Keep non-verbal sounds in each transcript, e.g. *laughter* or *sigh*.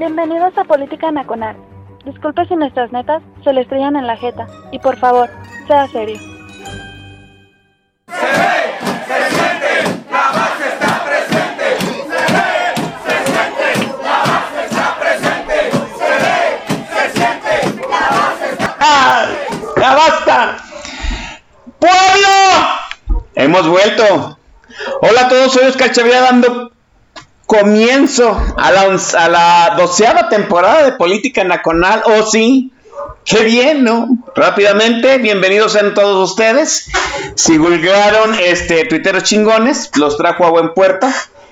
Bienvenidos a Política Nacional. Disculpe si nuestras netas se le estrellan en la jeta. Y por favor, sea serio. Se ve, se siente, la base está presente. Se ve, se siente, la base está presente. Se ve, se siente, la base está ¡Ah! ¡Ya basta! ¡Pueblo! Hemos vuelto. Hola a todos, soy Oscar Chavira dando comienzo a la, a la doceava temporada de Política Nacional. Oh, sí. Qué bien, ¿no? Rápidamente, bienvenidos sean todos ustedes. Si vulgaron este, tuiteros chingones, los trajo a buen puerto.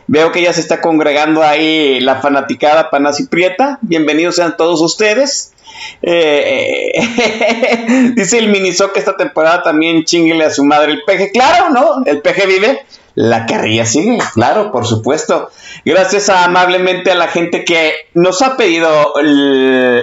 Veo que ya se está congregando ahí la fanaticada Panasi Prieta. Bienvenidos sean todos ustedes. Eh, eh, *laughs* dice el Miniso que esta temporada también chinguele a su madre el peje. Claro, ¿no? El peje vive. La carrilla sigue, claro, por supuesto. Gracias amablemente a la gente que nos ha pedido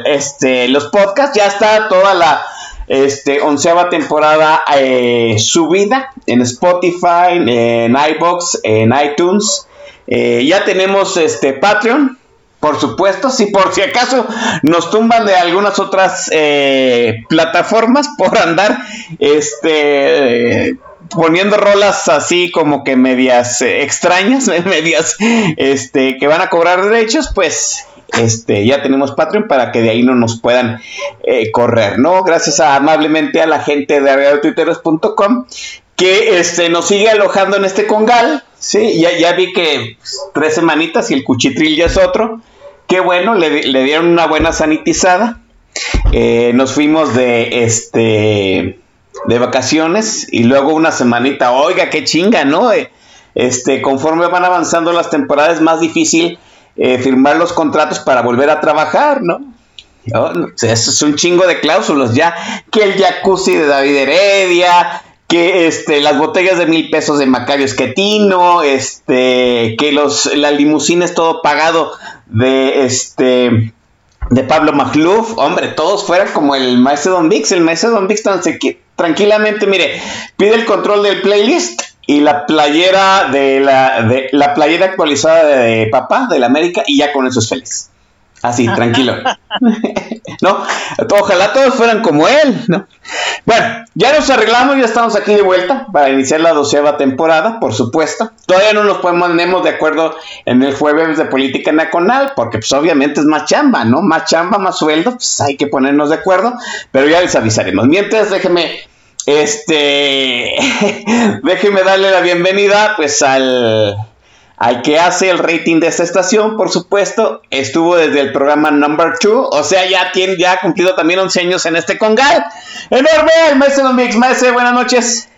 este, los podcasts. Ya está toda la este, onceava temporada eh, subida en Spotify, en iBox, en iTunes. Eh, ya tenemos este Patreon, por supuesto, si por si acaso nos tumban de algunas otras eh, plataformas por andar este poniendo rolas así como que medias eh, extrañas, *laughs* medias este que van a cobrar derechos, pues este ya tenemos Patreon para que de ahí no nos puedan eh, correr, ¿no? Gracias a, amablemente a la gente de radiotuiteros.com que este, nos sigue alojando en este congal. Sí, ya, ya vi que pues, tres semanitas y el cuchitril ya es otro. Qué bueno, le, le dieron una buena sanitizada. Eh, nos fuimos de este de vacaciones y luego una semanita. Oiga, qué chinga, ¿no? Eh, Este, conforme van avanzando las temporadas, es más difícil eh, firmar los contratos para volver a trabajar, ¿no? Oh, eso es un chingo de cláusulas ya. Que el jacuzzi de David Heredia, que este, las botellas de mil pesos de Macario Esquetino, este, que los, las limusines todo pagado de este de Pablo Magluf, hombre, todos fueran como el maestro Don Vix, el maestro Don Vix tan sequi- tranquilamente, mire, pide el control del playlist y la playera de la de la playera actualizada de papá de la América y ya con eso es feliz. Así, tranquilo. *laughs* ¿No? Ojalá todos fueran como él, ¿no? Bueno, ya nos arreglamos, ya estamos aquí de vuelta para iniciar la doceava temporada, por supuesto. Todavía no nos ponemos de acuerdo en el jueves de política nacional, porque pues obviamente es más chamba, ¿no? Más chamba, más sueldo, pues hay que ponernos de acuerdo, pero ya les avisaremos. Mientras, déjeme, este, *laughs* déjeme darle la bienvenida, pues al al que hace el rating de esta estación, por supuesto, estuvo desde el programa Number 2, o sea, ya tiene, ya ha cumplido también 11 años en este congal. Enorme, el maestro Mix, maestro, buenas noches.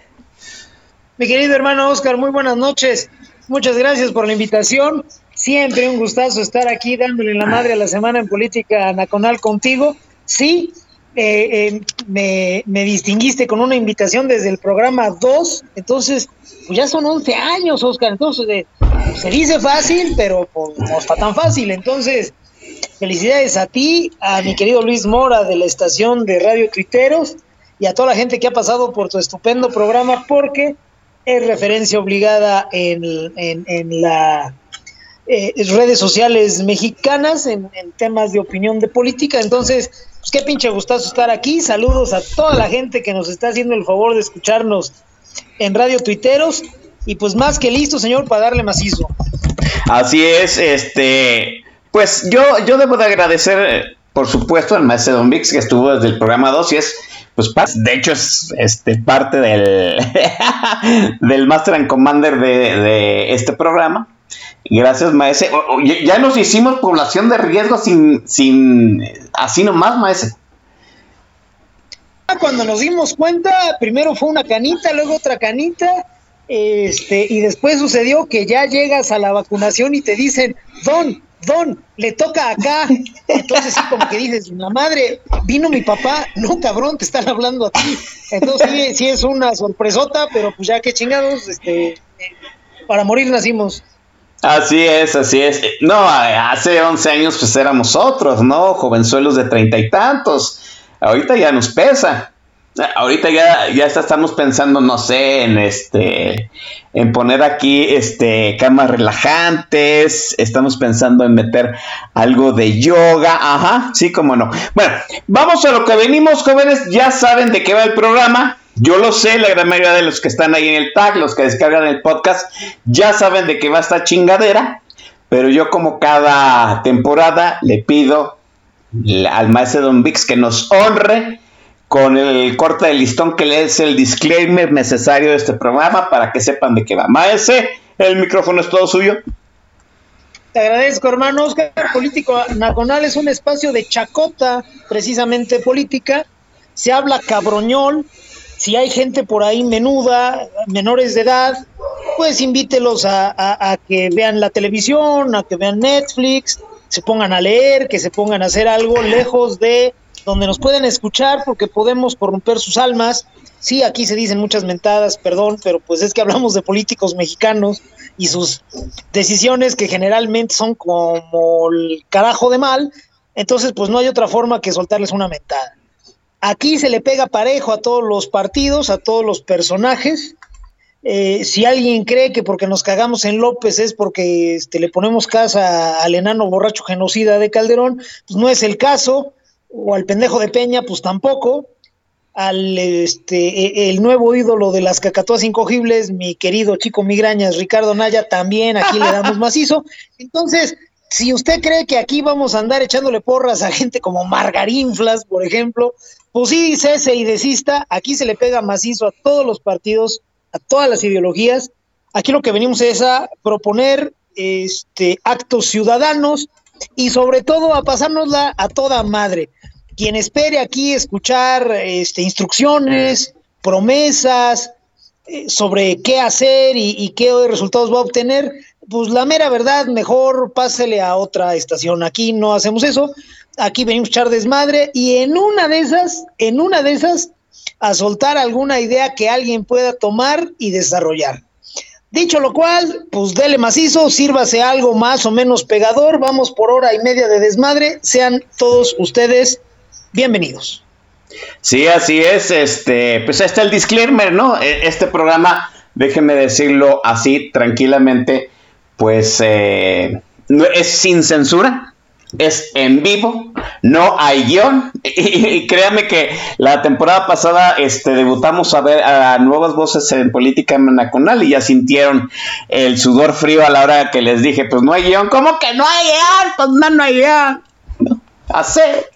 Mi querido hermano Oscar, muy buenas noches. Muchas gracias por la invitación. Siempre un gustazo estar aquí dándole la madre a la semana en política nacional contigo. Sí, eh, eh, me, me distinguiste con una invitación desde el programa 2, entonces, pues ya son 11 años, Oscar. Entonces, eh, se dice fácil, pero pues, no está tan fácil. Entonces, felicidades a ti, a mi querido Luis Mora de la estación de Radio Tuiteros y a toda la gente que ha pasado por tu estupendo programa, porque es referencia obligada en, en, en las eh, redes sociales mexicanas, en, en, temas de opinión de política. Entonces, pues qué pinche gustazo estar aquí. Saludos a toda la gente que nos está haciendo el favor de escucharnos en Radio Tuiteros. Y pues más que listo, señor, para darle macizo. Así es, este, pues yo, yo debo de agradecer, por supuesto, al maestro Don Vix que estuvo desde el programa 2 y es pues de hecho es este parte del *laughs* del Master and Commander de, de este programa. Gracias, maese. Ya nos hicimos población de riesgo sin, sin así nomás, maese. Cuando nos dimos cuenta, primero fue una canita, luego otra canita, este, y después sucedió que ya llegas a la vacunación y te dicen, Don, Don, le toca acá. Entonces, sí, como que dices, la madre, vino mi papá. No, cabrón, te están hablando a ti. Entonces, sí, sí es una sorpresota, pero pues ya que chingados, este, para morir nacimos. Así es, así es. No, hace 11 años pues éramos otros, ¿no? Jovenzuelos de treinta y tantos. Ahorita ya nos pesa. Ahorita ya, ya estamos pensando, no sé, en este, en poner aquí, este, camas relajantes. Estamos pensando en meter algo de yoga. Ajá, sí, como no. Bueno, vamos a lo que venimos, jóvenes. Ya saben de qué va el programa. Yo lo sé, la gran mayoría de los que están ahí en el tag, los que descargan el podcast, ya saben de qué va esta chingadera. Pero yo como cada temporada le pido al maestro Don Vix que nos honre con el corte de listón que le es el disclaimer necesario de este programa para que sepan de qué va. Maese, el micrófono es todo suyo. Te agradezco, hermano Oscar. Político Nacional es un espacio de chacota, precisamente política. Se habla cabroñol. Si hay gente por ahí menuda, menores de edad, pues invítelos a, que vean la televisión, a que vean Netflix, se pongan a leer, que se pongan a hacer algo lejos de donde nos pueden escuchar porque podemos corromper sus almas. Sí, aquí se dicen muchas mentadas, perdón, pero pues es que hablamos de políticos mexicanos y sus decisiones que generalmente son como el carajo de mal, entonces pues no hay otra forma que soltarles una mentada. Aquí se le pega parejo a todos los partidos, a todos los personajes. Eh, si alguien cree que porque nos cagamos en López es porque este, le ponemos casa al enano borracho genocida de Calderón, pues no es el caso o al pendejo de Peña, pues tampoco, al este e, el nuevo ídolo de las cacatúas incogibles, mi querido chico migrañas, Ricardo Naya, también aquí le damos macizo. *laughs* Entonces, si usted cree que aquí vamos a andar echándole porras a gente como Margarinflas, por ejemplo, pues sí, cese y desista, aquí se le pega macizo a todos los partidos, a todas las ideologías. Aquí lo que venimos es a proponer este actos ciudadanos y sobre todo a pasárnosla a toda madre quien espere aquí escuchar este, instrucciones, promesas eh, sobre qué hacer y, y, qué resultados va a obtener, pues la mera verdad, mejor pásele a otra estación. Aquí no hacemos eso, aquí venimos a echar desmadre y en una de esas, en una de esas, a soltar alguna idea que alguien pueda tomar y desarrollar. Dicho lo cual, pues dele macizo, sírvase algo más o menos pegador, vamos por hora y media de desmadre, sean todos ustedes bienvenidos. Sí, así es. Este, pues está el disclaimer, ¿no? E, este programa, déjenme decirlo así tranquilamente, pues eh, es sin censura, es en vivo, no hay guion. *laughs* Y, créanme que la temporada pasada este, debutamos a ver a nuevas voces en política nacional y ya sintieron el sudor frío a la hora que les dije, pues no hay guion. ¿Cómo que no hay guion? Pues no, no hay guion. No, hacer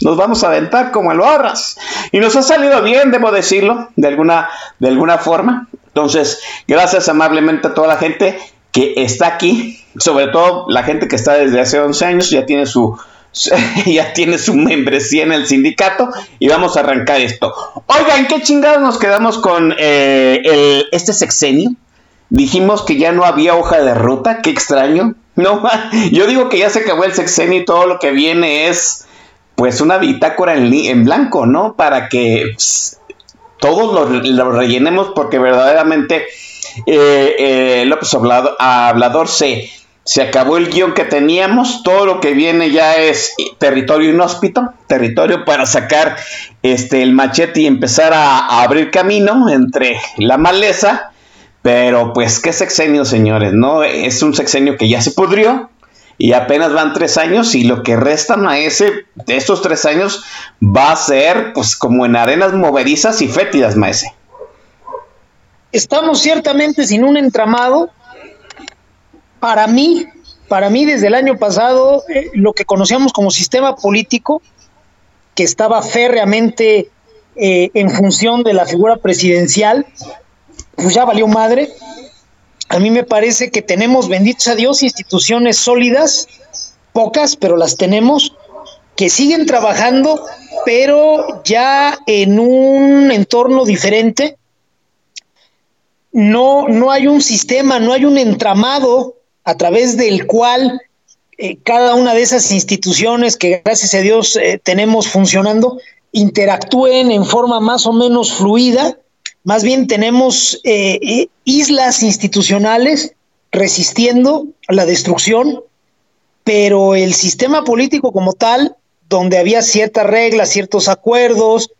nos vamos a aventar como el barras. Y nos ha salido bien, debo decirlo, de alguna, de alguna forma. Entonces, gracias amablemente a toda la gente que está aquí, sobre todo la gente que está desde hace 11 años, ya tiene su, *laughs* ya tiene su membresía en el sindicato y vamos a arrancar esto. Oigan, ¿qué chingados nos quedamos con eh, el, este sexenio? Dijimos que ya no había hoja de ruta, qué extraño. No, *laughs* yo digo que ya se acabó el sexenio y todo lo que viene es pues una bitácora en, en blanco, ¿no? Para que pues, todos lo, rellenemos porque verdaderamente eh, eh, López Hablador se, se acabó el guion que teníamos, todo lo que viene ya es territorio inhóspito, territorio para sacar este, el machete y empezar a, abrir camino entre la maleza. Pero pues qué sexenio, señores, ¿no? Es un sexenio que ya se pudrió, y apenas van tres años y lo que restan a ese de estos tres años va a ser pues como en arenas movedizas y fétidas, maese. Estamos ciertamente sin un entramado. Para mí, para mí desde el año pasado, eh, lo que conocíamos como sistema político, que estaba férreamente eh, en función de la figura presidencial, pues ya valió madre a mí me parece que tenemos, benditos a Dios, instituciones sólidas, pocas, pero las tenemos, que siguen trabajando, pero ya en un entorno diferente. No, no hay un sistema, no hay un entramado a través del cual eh, cada una de esas instituciones que gracias a Dios eh, tenemos funcionando interactúen en forma más o menos fluida. Más bien tenemos eh, islas institucionales resistiendo la destrucción, pero el sistema político como tal, donde había ciertas reglas, ciertos acuerdos,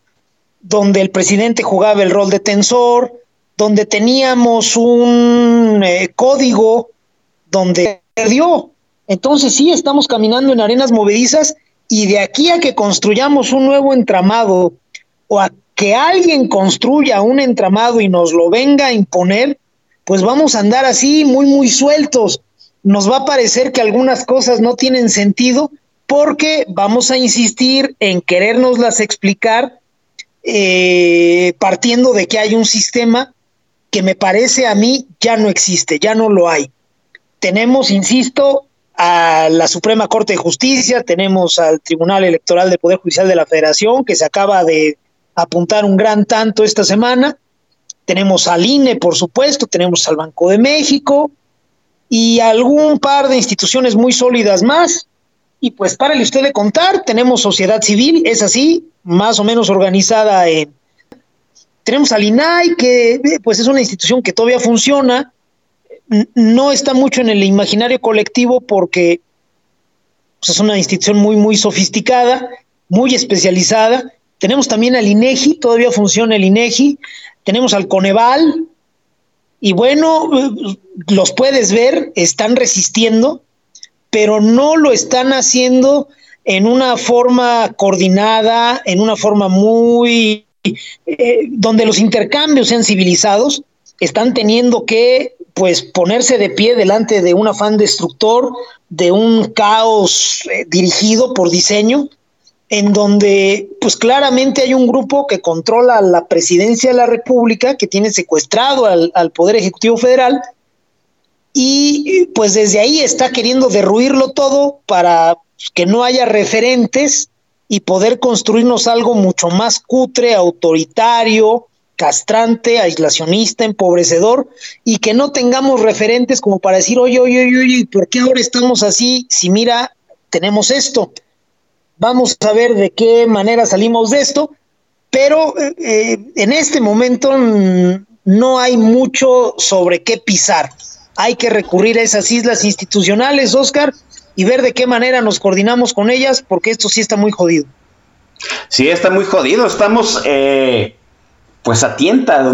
donde el presidente jugaba el rol de tensor, donde teníamos un código donde perdió. Entonces sí, estamos caminando en arenas movedizas y de aquí a que construyamos un nuevo entramado o a que alguien construya un entramado y nos lo venga a imponer, pues vamos a andar así muy, muy sueltos. Nos va a parecer que algunas cosas no tienen sentido porque vamos a insistir en querérnoslas explicar eh, partiendo de que hay un sistema que me parece a mí ya no existe, ya no lo hay tenemos, insisto, a la Suprema Corte de Justicia, tenemos al Tribunal Electoral del Poder Judicial de la Federación, que se acaba de apuntar un gran tanto esta semana, tenemos al INE, por supuesto, tenemos al Banco de México y algún par de instituciones muy sólidas más. Y pues párale usted de contar, tenemos sociedad civil, es así, más o menos organizada en... Tenemos al INAI, que pues es una institución que todavía funciona, no está mucho en el imaginario colectivo porque pues, es una institución muy, muy sofisticada, muy especializada. Tenemos también al INEGI, todavía funciona el INEGI. Tenemos al Coneval. Y bueno, los puedes ver, están resistiendo, pero no lo están haciendo en una forma coordinada, en una forma muy... Eh, donde los intercambios sean civilizados, están teniendo que pues ponerse de pie delante de un afán destructor, de un caos eh, dirigido por diseño, en donde pues claramente hay un grupo que controla la presidencia de la República, que tiene secuestrado al, al Poder Ejecutivo Federal, y pues desde ahí está queriendo derruirlo todo para que no haya referentes y poder construirnos algo mucho más cutre, autoritario, castrante, aislacionista, empobrecedor, y que no tengamos referentes como para decir, oye, oye, oye, oye, ¿por qué ahora estamos así? Si mira, tenemos esto. Vamos a ver de qué manera salimos de esto, pero eh, en este momento no hay mucho sobre qué pisar. Hay que recurrir a esas islas institucionales, Oscar, y ver de qué manera nos coordinamos con ellas, porque esto sí está muy jodido. Sí, está muy jodido. Estamos eh, pues a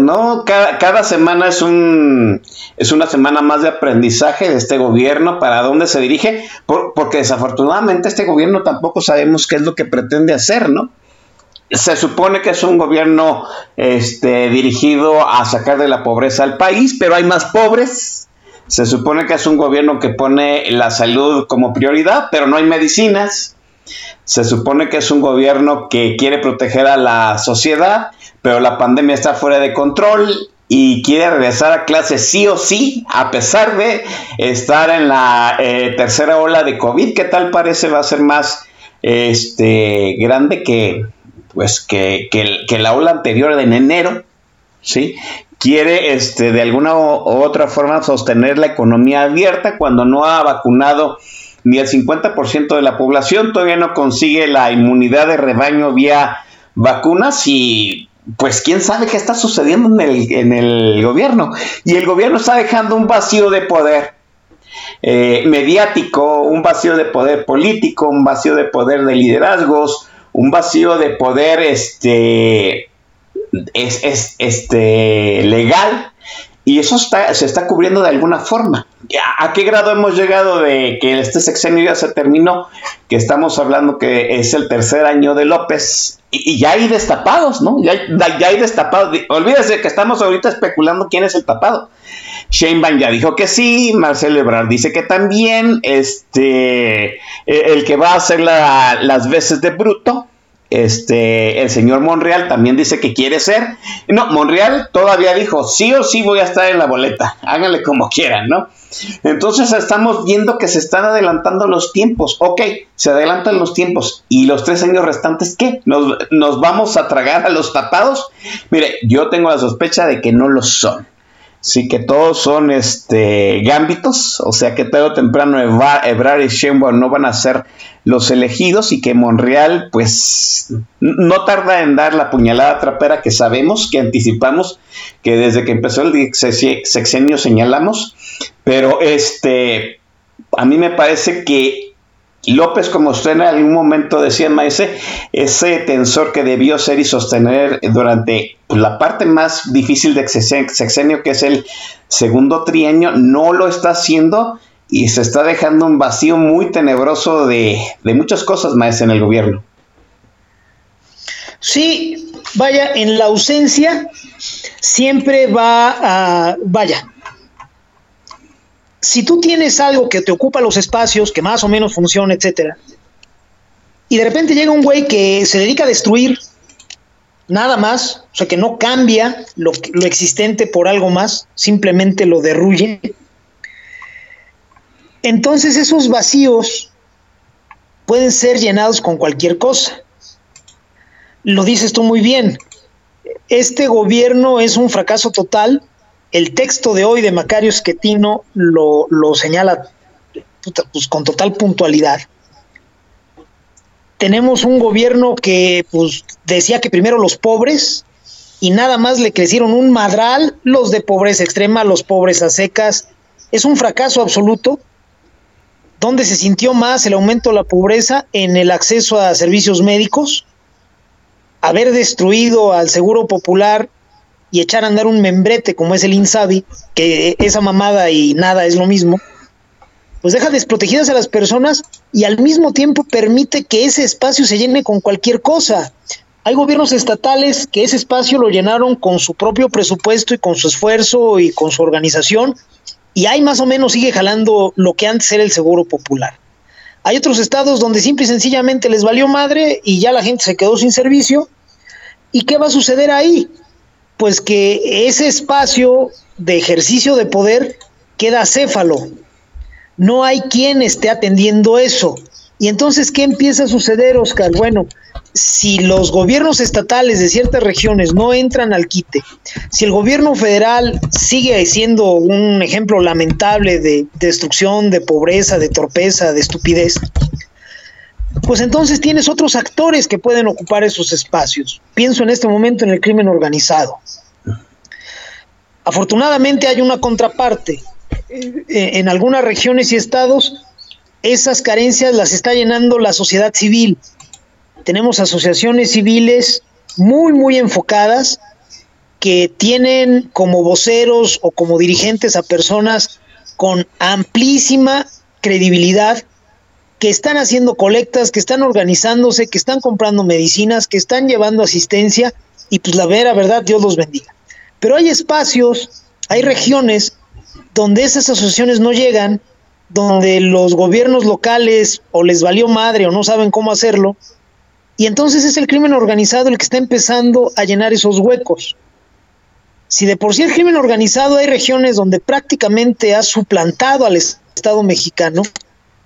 ¿no? Cada, cada, semana es un es una semana más de aprendizaje de este gobierno, para dónde se dirige, porque desafortunadamente este gobierno tampoco sabemos qué es lo que pretende hacer, ¿no? Se supone que es un gobierno este, dirigido a sacar de la pobreza al país, pero hay más pobres. Se supone que es un gobierno que pone la salud como prioridad, pero no hay medicinas. Se supone que es un gobierno que quiere proteger a la sociedad, pero la pandemia está fuera de control y quiere regresar a clase sí o sí, a pesar de estar en la eh, tercera ola de COVID, que tal parece va a ser más este, grande que, pues, que, que, la ola anterior en enero, ¿sí? Quiere este, de alguna u otra forma sostener la economía abierta cuando no ha vacunado ni el 50% de la población, todavía no consigue la inmunidad de rebaño vía vacunas y pues quién sabe qué está sucediendo en el, en el gobierno. Y el gobierno está dejando un vacío de poder eh, mediático, un vacío de poder político, un vacío de poder de liderazgos, un vacío de poder este, es, este, legal. Y eso está, se está cubriendo de alguna forma. ¿A qué grado hemos llegado de que este sexenio ya se terminó? Que estamos hablando que es el tercer año de López y, ya hay destapados, ¿no? Ya, hay destapados. Olvídese que estamos ahorita especulando quién es el tapado. Shane ya dijo que sí, Marcelo Ebrard dice que también, este, e, el que va a hacer las veces de bruto, este, el señor Monreal también dice que quiere ser. No, Monreal todavía dijo, sí o sí voy a estar en la boleta, háganle como quieran, ¿no? Entonces estamos viendo que se están adelantando los tiempos. Ok, se adelantan los tiempos. ¿Y los tres años restantes qué? ¿Nos, nos vamos a tragar a los tapados? Mire, yo tengo la sospecha de que no lo son. Sí, que todos son este gámbitos, o sea que tarde o temprano Ebrard y Sheinbaum no van a ser los elegidos y que Monreal pues no tarda en dar la puñalada trapera que sabemos, que anticipamos, que desde que empezó el sexenio señalamos, pero este a mí me parece que López, como usted en algún momento decía, Maese, ese tensor que debió ser y sostener durante la parte más difícil de sexenio, que es el segundo trienio, no lo está haciendo y se está dejando un vacío muy tenebroso de, muchas cosas, Maese, en el gobierno. Sí, vaya, en la ausencia siempre va a, vaya, si tú tienes algo que te ocupa los espacios, que más o menos funciona, etcétera, y de repente llega un güey que se dedica a destruir nada más, o sea, que no cambia lo, lo existente por algo más, simplemente lo derruye, entonces esos vacíos pueden ser llenados con cualquier cosa. Lo dices tú muy bien. Este gobierno es un fracaso total el texto de hoy de Macario Schettino lo, lo señala pues, con total puntualidad. Tenemos un gobierno que pues, decía que primero los pobres y nada más le crecieron un madral los de pobreza extrema, los pobres a secas. Es un fracaso absoluto. ¿Dónde se sintió más el aumento de la pobreza? En el acceso a servicios médicos, haber destruido al Seguro Popular y echar a andar un membrete como es el Insabi, que esa mamada y nada es lo mismo, pues deja desprotegidas a las personas y al mismo tiempo permite que ese espacio se llene con cualquier cosa. Hay gobiernos estatales que ese espacio lo llenaron con su propio presupuesto y con su esfuerzo y con su organización, y ahí más o menos sigue jalando lo que antes era el seguro popular. Hay otros estados donde simple y sencillamente les valió madre y ya la gente se quedó sin servicio. ¿Y qué va a suceder ahí? pues que ese espacio de ejercicio de poder queda céfalo. No hay quien esté atendiendo eso. Y entonces, ¿qué empieza a suceder, Oscar? Bueno, si los gobiernos estatales de ciertas regiones no entran al quite, si el gobierno federal sigue siendo un ejemplo lamentable de destrucción, de pobreza, de torpeza, de estupidez, pues entonces tienes otros actores que pueden ocupar esos espacios. Pienso en este momento en el crimen organizado. Afortunadamente hay una contraparte. Eh, en algunas regiones y estados esas carencias las está llenando la sociedad civil. Tenemos asociaciones civiles muy, muy enfocadas que tienen como voceros o como dirigentes a personas con amplísima credibilidad que están haciendo colectas, que están organizándose, que están comprando medicinas, que están llevando asistencia y pues la vera verdad, Dios los bendiga. Pero hay espacios, hay regiones donde esas asociaciones no llegan, donde los gobiernos locales o les valió madre o no saben cómo hacerlo, y entonces es el crimen organizado el que está empezando a llenar esos huecos. Si de por sí el crimen organizado hay regiones donde prácticamente ha suplantado al Estado mexicano,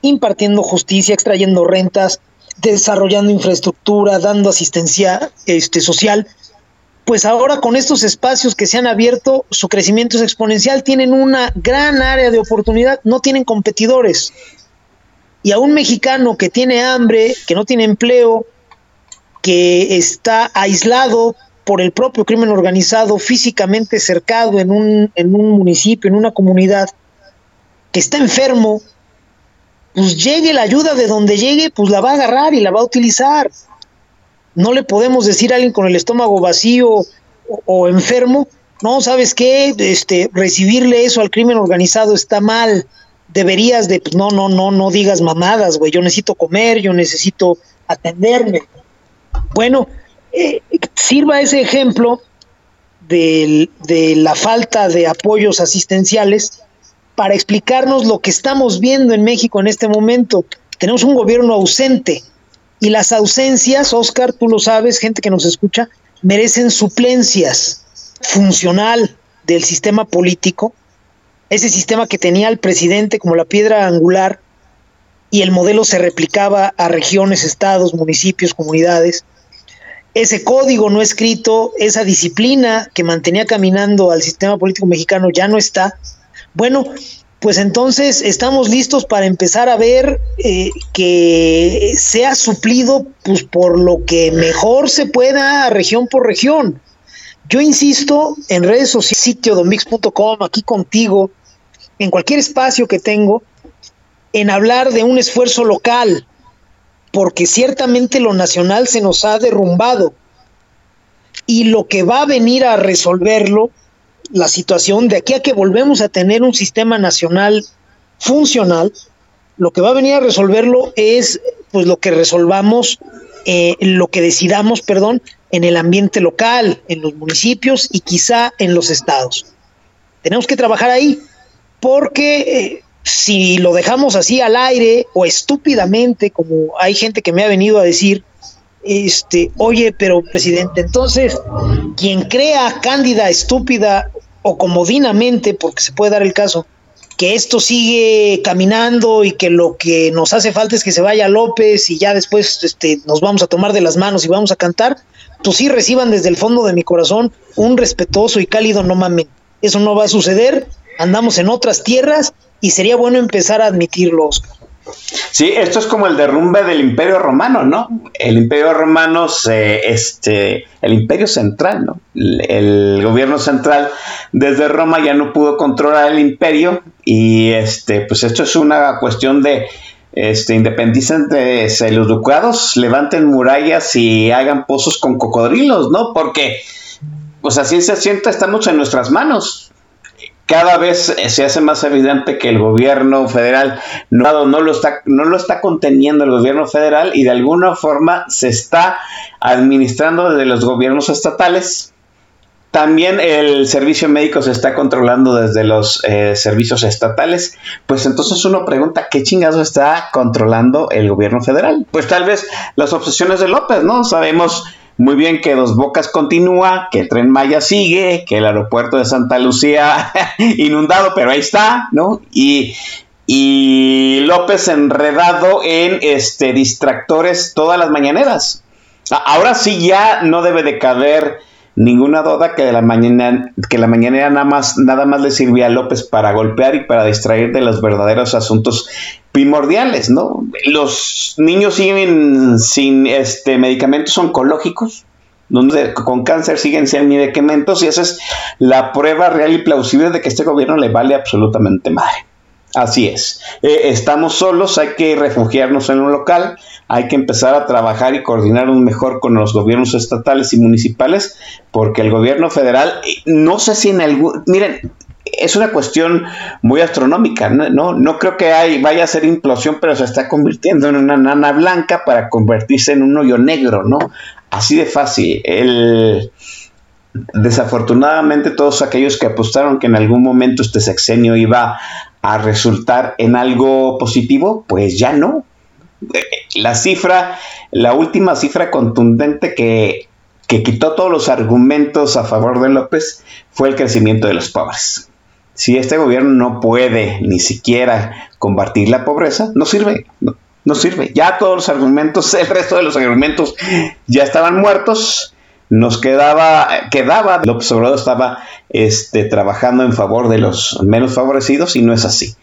impartiendo justicia, extrayendo rentas, desarrollando infraestructura, dando asistencia este, social, pues ahora con estos espacios que se han abierto, su crecimiento es exponencial, tienen una gran área de oportunidad, no tienen competidores. Y a un mexicano que tiene hambre, que no tiene empleo, que está aislado por el propio crimen organizado, físicamente cercado en un, en un municipio, en una comunidad, que está enfermo, pues llegue la ayuda de donde llegue, pues la va a agarrar y la va a utilizar. No le podemos decir a alguien con el estómago vacío o, enfermo, no, ¿sabes qué? Este, recibirle eso al crimen organizado está mal. Deberías de, pues no, no, no, no digas mamadas, güey. Yo necesito comer, yo necesito atenderme. Bueno, eh, sirva ese ejemplo de la falta de apoyos asistenciales para explicarnos lo que estamos viendo en México en este momento. Tenemos un gobierno ausente y las ausencias, Oscar, tú lo sabes, gente que nos escucha, merecen suplencias funcional del sistema político, ese sistema que tenía al presidente como la piedra angular y el modelo se replicaba a regiones, estados, municipios, comunidades. ese código no escrito, esa disciplina que mantenía caminando al sistema político mexicano ya no está. Bueno, pues entonces estamos listos para empezar a ver eh, que sea suplido pues, por lo que mejor se pueda región por región. Yo insisto en redes sociales, sitio domix.com, aquí contigo, en cualquier espacio que tengo, en hablar de un esfuerzo local, porque ciertamente lo nacional se nos ha derrumbado y lo que va a venir a resolverlo la situación de aquí a que volvemos a tener un sistema nacional funcional, lo que va a venir a resolverlo es pues lo que resolvamos, eh, lo que decidamos, perdón, en el ambiente local, en los municipios y quizá en los estados. Tenemos que trabajar ahí, porque eh, si lo dejamos así al aire o estúpidamente, como hay gente que me ha venido a decir, este, oye, pero presidente, entonces, quien crea cándida, estúpida o comodinamente, porque se puede dar el caso, que esto sigue caminando y que lo que nos hace falta es que se vaya López y ya después este, nos vamos a tomar de las manos y vamos a cantar, pues sí reciban desde el fondo de mi corazón un respetuoso y cálido no mamen. Eso no va a suceder, andamos en otras tierras y sería bueno empezar a admitirlo, Oscar. Sí, esto es como el derrumbe del Imperio Romano, ¿no? El Imperio Romano, se, este, el Imperio Central, ¿no? El, gobierno central desde Roma ya no pudo controlar el imperio y, este, pues esto es una cuestión de, este, independícense los ducados, levanten murallas y hagan pozos con cocodrilos, ¿no? Porque, pues así se sienta, estamos en nuestras manos cada vez se hace más evidente que el gobierno federal no, no, lo está, no lo está conteniendo el gobierno federal y de alguna forma se está administrando desde los gobiernos estatales. También el servicio médico se está controlando desde los eh, servicios estatales. Pues entonces uno pregunta, ¿qué chingazo está controlando el gobierno federal? Pues tal vez las obsesiones de López, ¿no? Sabemos muy bien que Dos Bocas continúa, que el tren Maya sigue, que el aeropuerto de Santa Lucía *laughs* inundado, pero ahí está, ¿no? Y, y López enredado en este distractores todas las mañaneras. Ahora sí ya no debe de caber ninguna duda que la mañana que la mañanera nada más nada más le sirvió a López para golpear y para distraer de los verdaderos asuntos primordiales, ¿no? Los niños siguen sin este, medicamentos oncológicos, donde con cáncer siguen sin medicamentos y esa es la prueba real y plausible de que este gobierno le vale absolutamente madre. Así es. Eh, estamos solos, hay que refugiarnos en un local, hay que empezar a trabajar y coordinarnos mejor con los gobiernos estatales y municipales, porque el gobierno federal, eh, no sé si en algún, miren, es una cuestión muy astronómica, ¿no? No, creo que vaya a ser implosión, pero se está convirtiendo en una nana blanca para convertirse en un hoyo negro, ¿no? Así de fácil. Desafortunadamente todos aquellos que apostaron que en algún momento este sexenio iba a resultar en algo positivo, pues ya no. La cifra, la última cifra contundente que quitó todos los argumentos a favor de López fue el crecimiento de los pobres. Si este gobierno no puede ni siquiera combatir la pobreza, no sirve. No, sirve. Ya todos los argumentos, *laughs* el resto de los argumentos ya estaban muertos. Nos quedaba, quedaba, López Obrador estaba este, trabajando en favor de los menos favorecidos y no es así.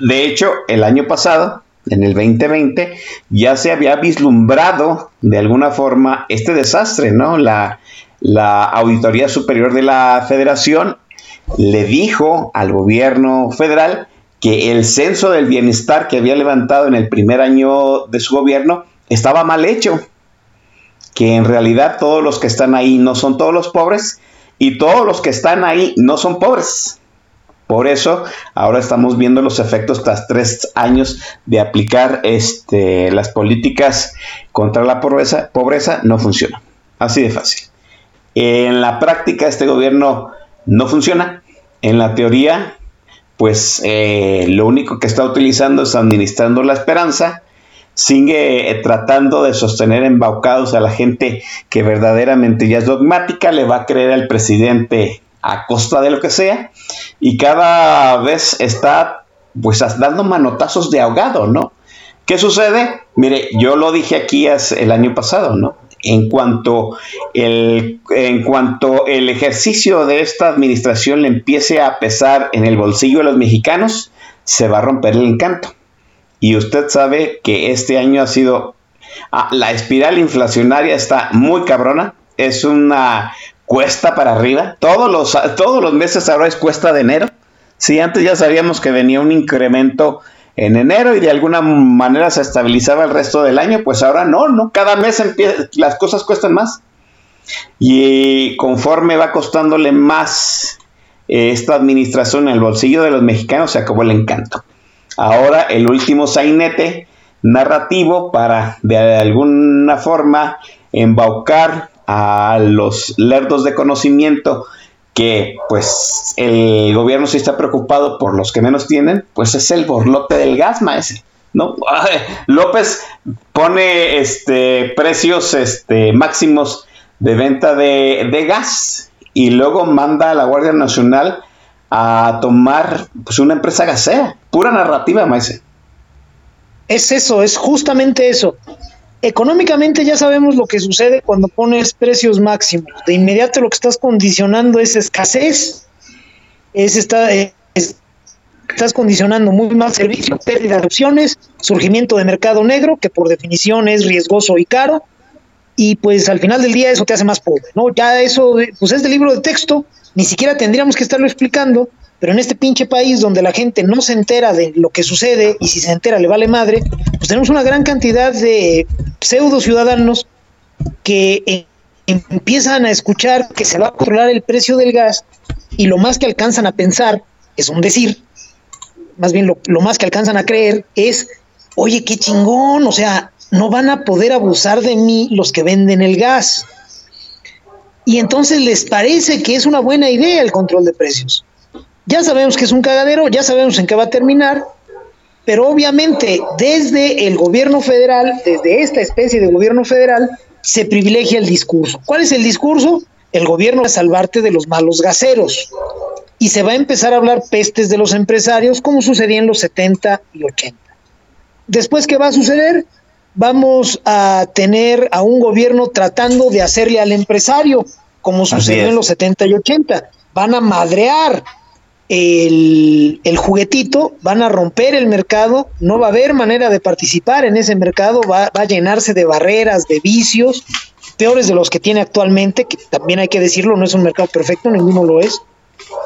De hecho, el año pasado, en el 2020, ya se había vislumbrado de alguna forma este desastre, ¿no? La, la Auditoría Superior de la Federación le dijo al gobierno federal que el censo del bienestar que había levantado en el primer año de su gobierno estaba mal hecho, que en realidad todos los que están ahí no son todos los pobres y todos los que están ahí no son pobres. Por eso ahora estamos viendo los efectos tras tres años de aplicar este, las políticas contra la pobreza. Pobreza no funciona. Así de fácil. En la práctica este gobierno no funciona. En la teoría, pues eh, lo único que está utilizando es administrando la esperanza, sigue eh, tratando de sostener embaucados a la gente que verdaderamente ya es dogmática, le va a creer al presidente a costa de lo que sea, y cada vez está pues dando manotazos de ahogado, ¿no? ¿Qué sucede? Mire, yo lo dije aquí el año pasado, ¿no? En cuanto el, en cuanto el ejercicio de esta administración le empiece a pesar en el bolsillo de los mexicanos, se va a romper el encanto. Y usted sabe que este año ha sido ah, la espiral inflacionaria está muy cabrona, es una cuesta para arriba. Todos los, todos los meses ahora es cuesta de enero. Si antes ya sabíamos que venía un incremento en enero y de alguna manera se estabilizaba el resto del año, pues ahora no, no, cada mes las cosas cuestan más. Y conforme va costándole más eh, esta administración en el bolsillo de los mexicanos, se acabó el encanto. Ahora el último sainete narrativo para de alguna forma embaucar a los lerdos de conocimiento que pues el gobierno sí está preocupado por los que menos tienen, pues es el borlote del gas, maese. ¿no? López pone este precios este máximos de venta de, de, gas y luego manda a la Guardia Nacional a tomar pues una empresa gasea, pura narrativa, maese. Es eso, es justamente eso. Económicamente ya sabemos lo que sucede cuando pones precios máximos. De inmediato lo que estás condicionando es escasez, es, está, estás condicionando muy mal servicio, pérdida de opciones, surgimiento de mercado negro, que por definición es riesgoso y caro, y pues al final del día eso te hace más pobre, ¿no? Ya eso, pues es de libro de texto, ni siquiera tendríamos que estarlo explicando, pero en este pinche país donde la gente no se entera de lo que sucede y si se entera le vale madre, pues tenemos una gran cantidad de pseudo ciudadanos que eh, empiezan a escuchar que se va a controlar el precio del gas y lo más que alcanzan a pensar, es un decir, más bien lo, lo más que alcanzan a creer es, oye, qué chingón, o sea, no van a poder abusar de mí los que venden el gas. Y entonces les parece que es una buena idea el control de precios. Ya sabemos que es un cagadero, ya sabemos en qué va a terminar, pero obviamente desde el gobierno federal, desde esta especie de gobierno federal, se privilegia el discurso. ¿Cuál es el discurso? El gobierno va a salvarte de los malos gaseros. Y se va a empezar a hablar pestes de los empresarios, como sucedía en los 70 y 80. Después, ¿qué va a suceder? Vamos a tener a un gobierno tratando de hacerle al empresario, como sucedió en los 70 y 80. Van a madrear el, juguetito, van a romper el mercado, no va a haber manera de participar en ese mercado, va, va, a llenarse de barreras, de vicios, peores de los que tiene actualmente, que también hay que decirlo, no es un mercado perfecto, ninguno lo es.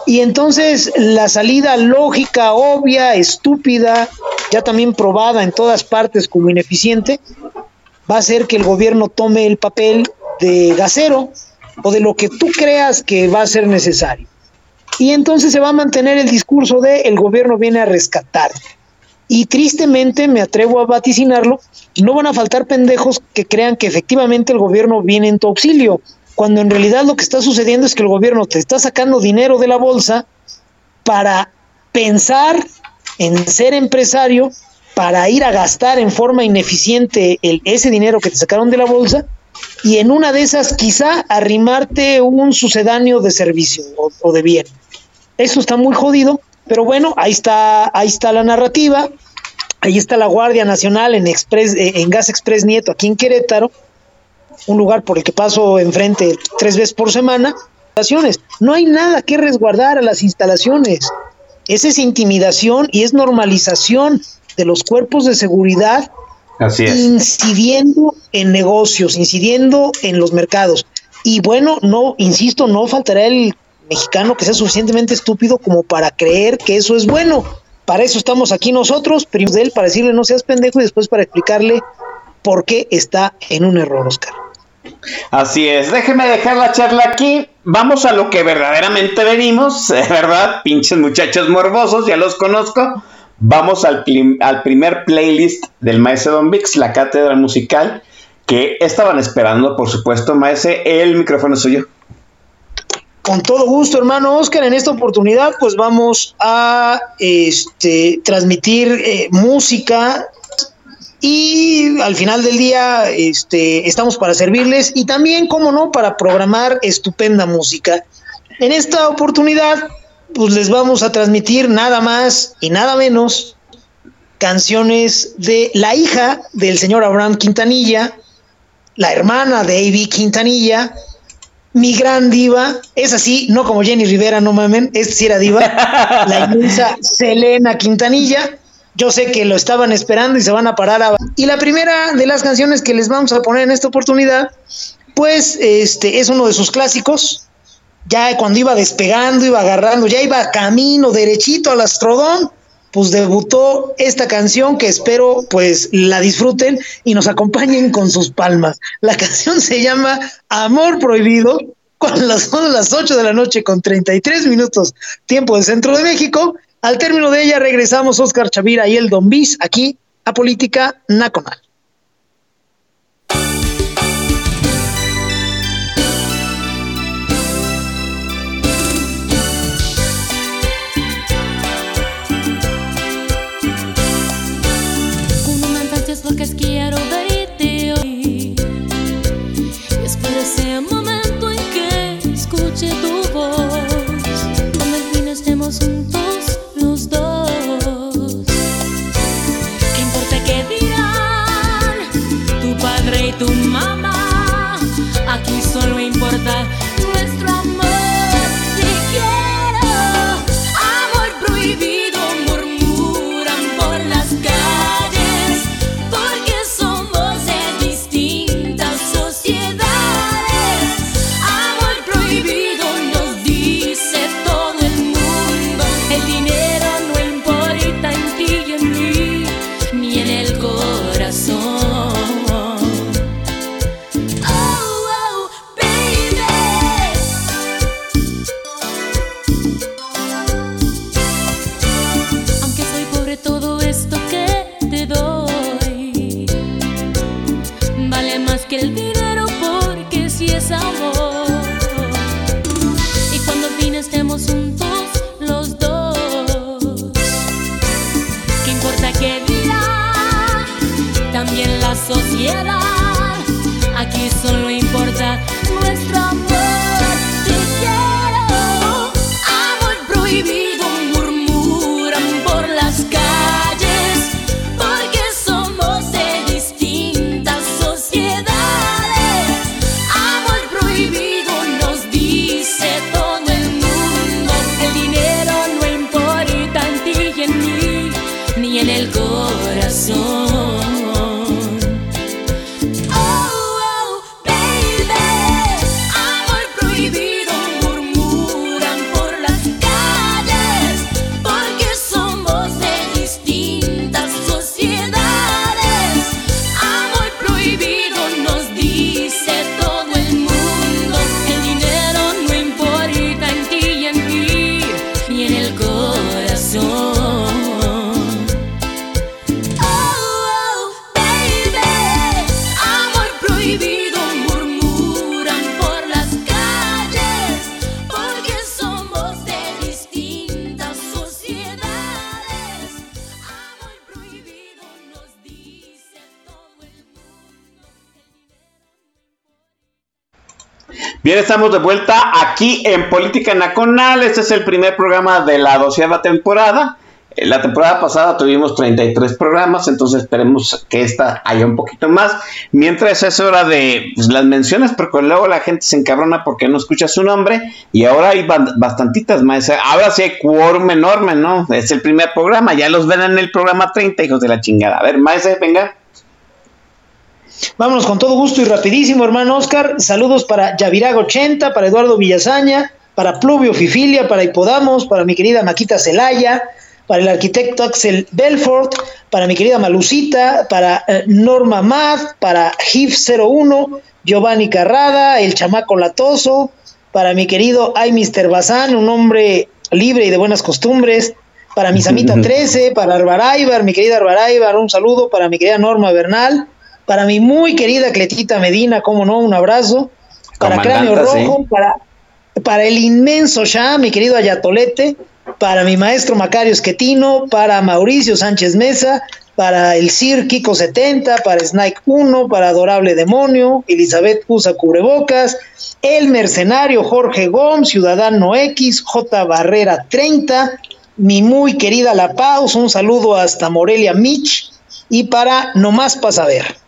Y entonces la salida lógica, obvia, estúpida, ya también probada en todas partes como ineficiente, va a ser que el gobierno tome el papel de gasero o de lo que tú creas que va a ser necesario y entonces se va a mantener el discurso de el gobierno viene a rescatar. Y tristemente, me atrevo a vaticinarlo, no van a faltar pendejos que crean que efectivamente el gobierno viene en tu auxilio, cuando en realidad lo que está sucediendo es que el gobierno te está sacando dinero de la bolsa para pensar en ser empresario, para ir a gastar en forma ineficiente el, ese dinero que te sacaron de la bolsa y en una de esas quizá arrimarte un sucedáneo de servicio o, o de bien. Eso está muy jodido, pero bueno, ahí está, ahí está la narrativa. Ahí está la Guardia Nacional en Express, eh, en Gas Express Nieto, aquí en Querétaro, un lugar por el que paso enfrente tres veces por semana. No hay nada que resguardar a las instalaciones. Esa es intimidación y es normalización de los cuerpos de seguridad Así es. incidiendo en negocios, incidiendo en los mercados. Y bueno, no, insisto, no faltará el mexicano que sea suficientemente estúpido como para creer que eso es bueno. Para eso estamos aquí nosotros, primero de él, para decirle no seas pendejo y después para explicarle por qué está en un error, Oscar. Así es, déjeme dejar la charla aquí. Vamos a lo que verdaderamente venimos, *laughs* ¿verdad? Pinches muchachos morbosos, ya los conozco. Vamos al, primer playlist del Maese Don Vix, la cátedra musical, que estaban esperando, por supuesto, Maese. El micrófono es suyo. Con todo gusto, hermano Oscar. En esta oportunidad, pues vamos a este, transmitir eh, música y al final del día este, estamos para servirles y también, como no, para programar estupenda música. En esta oportunidad, pues les vamos a transmitir nada más y nada menos canciones de la hija del señor Abraham Quintanilla, la hermana de A.B. Quintanilla, mi gran diva, es así, no como Jenny Rivera, no mamen, es sí era diva, la inmensa *laughs* Selena Quintanilla. Yo sé que lo estaban esperando y se van a parar a... Y la primera de las canciones que les vamos a poner en esta oportunidad, pues este es uno de sus clásicos. Ya cuando iba despegando, iba agarrando, ya iba camino derechito al Astrodón, pues debutó esta canción que espero pues la disfruten y nos acompañen con sus palmas. La canción se llama Amor Prohibido, cuando son las 8 de la noche con 33 minutos tiempo del centro de México. Al término de ella regresamos Oscar Chavira y el Don Bis aquí a Política Nacional. Estamos de vuelta aquí en Política Nacional. Este es el primer programa de la doceava temporada. Eh, La temporada pasada tuvimos 33 programas, entonces esperemos que esta haya un poquito más. Mientras es hora de pues, las menciones, porque luego la gente se encabrona porque no escucha su nombre. Y ahora hay ba- bastantitas más. Ahora sí hay quórum enorme, ¿no? Es el primer programa. Ya los ven en el programa 30, hijos de la chingada. A ver, maese, venga. Vámonos con todo gusto y rapidísimo, hermano Oscar. Saludos para Yaviraga 80, para Eduardo Villazaña, para Pluvio Fifilia, para Hipodamos, para mi querida Maquita Celaya, para el arquitecto Axel Belfort, para mi querida Malucita, para eh, Norma Mad, para GIF01, Giovanni Carrada, el chamaco latoso, para mi querido Ay Mr. Bazán, un hombre libre y de buenas costumbres, para mi Samita *laughs* 13, para Arbaraibar, mi querida Arbaraibar, un saludo, para mi querida Norma Bernal, para mi muy querida Cletita Medina, cómo no, un abrazo, para Cráneo Rojo, sí. para, para el inmenso Shah, mi querido Ayatolete, para mi maestro Macario Esquetino, para Mauricio Sánchez Mesa, para el Sir Kiko 70, para Snake 1, para Adorable Demonio, Elizabeth usa cubrebocas, el mercenario Jorge Gómez, Ciudadano X, J Barrera 30, mi muy querida La Paz, un saludo hasta Morelia Mitch, y para Nomás para saber.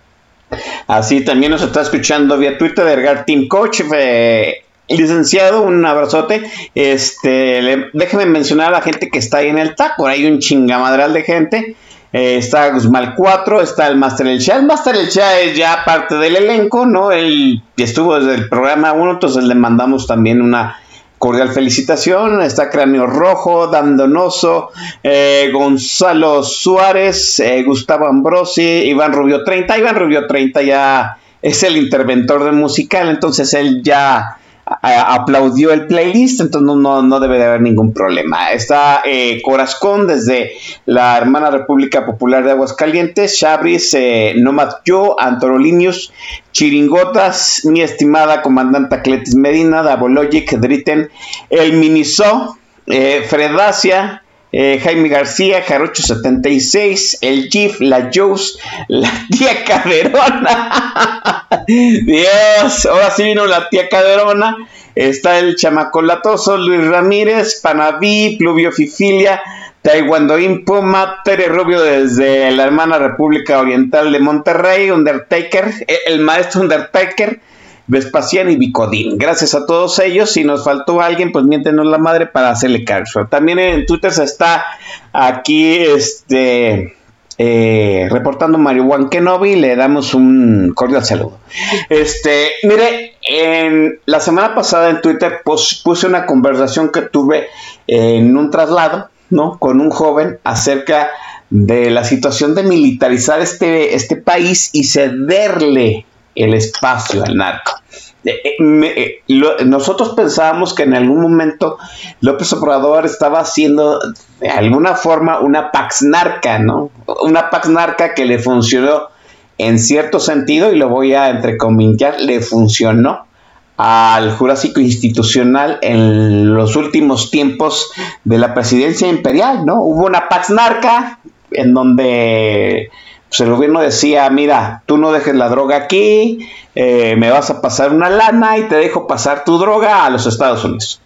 Así también nos está escuchando vía Twitter Edgar Team Coach. eh, licenciado, un abrazote. Este, le- déjeme mencionar a la gente que está ahí en el taco. Hay un chingamadral de gente. Eh, está Guzmán 4, está el Master El Shah. El Master El Shah es ya parte del elenco, ¿no? Él estuvo desde el programa 1, entonces le mandamos también una cordial felicitación. Está Cráneo Rojo, Dan Donoso, eh, Gonzalo Suárez, eh, Gustavo Ambrosi, Iván Rubio 30. Iván Rubio 30 ya es el interventor del musical, entonces él ya aplaudió el playlist, entonces no, no, debe de haber ningún problema. Está eh, Corazcón desde la hermana República Popular de Aguascalientes, Chabris, eh, Nomad Yo, Antorolinius, Chiringotas, mi estimada comandante Cletis Medina, Dabologic, Dritten, El Miniso, eh, Fredacia, eh, Jaime García, Jarocho 76, el Chief, la Juice, la tía Caderona. *laughs* Dios, ahora sí vino la tía Caderona. Está el chamacolatoso Luis Ramírez, Panaví, Pluvio Fifilia, Taekwondoín Puma, Tere Rubio desde la hermana República Oriental de Monterrey, Undertaker, el maestro Undertaker, Vespasiano y Bicodín. Gracias a todos ellos. Si nos faltó alguien, pues miéntenos la madre para hacerle caso. También en Twitter se está aquí este eh, reportando Marihuana Kenobi. Le damos un cordial saludo. Este, mire, en la semana pasada en Twitter puse una conversación que tuve en un traslado, ¿no? Con un joven acerca de la situación de militarizar este, este país y cederle el espacio al narco. Eh, eh, eh, nosotros pensábamos que en algún momento López Obrador estaba haciendo de alguna forma una pax narca, ¿no? Una pax narca que le funcionó en cierto sentido, y lo voy a entrecomillar, le funcionó al Jurásico Institucional en los últimos tiempos de la presidencia imperial, ¿no? Hubo una pax narca en donde pues, el gobierno decía, mira, tú no dejes la droga aquí, eh, me vas a pasar una lana y te dejo pasar tu droga a los Estados Unidos.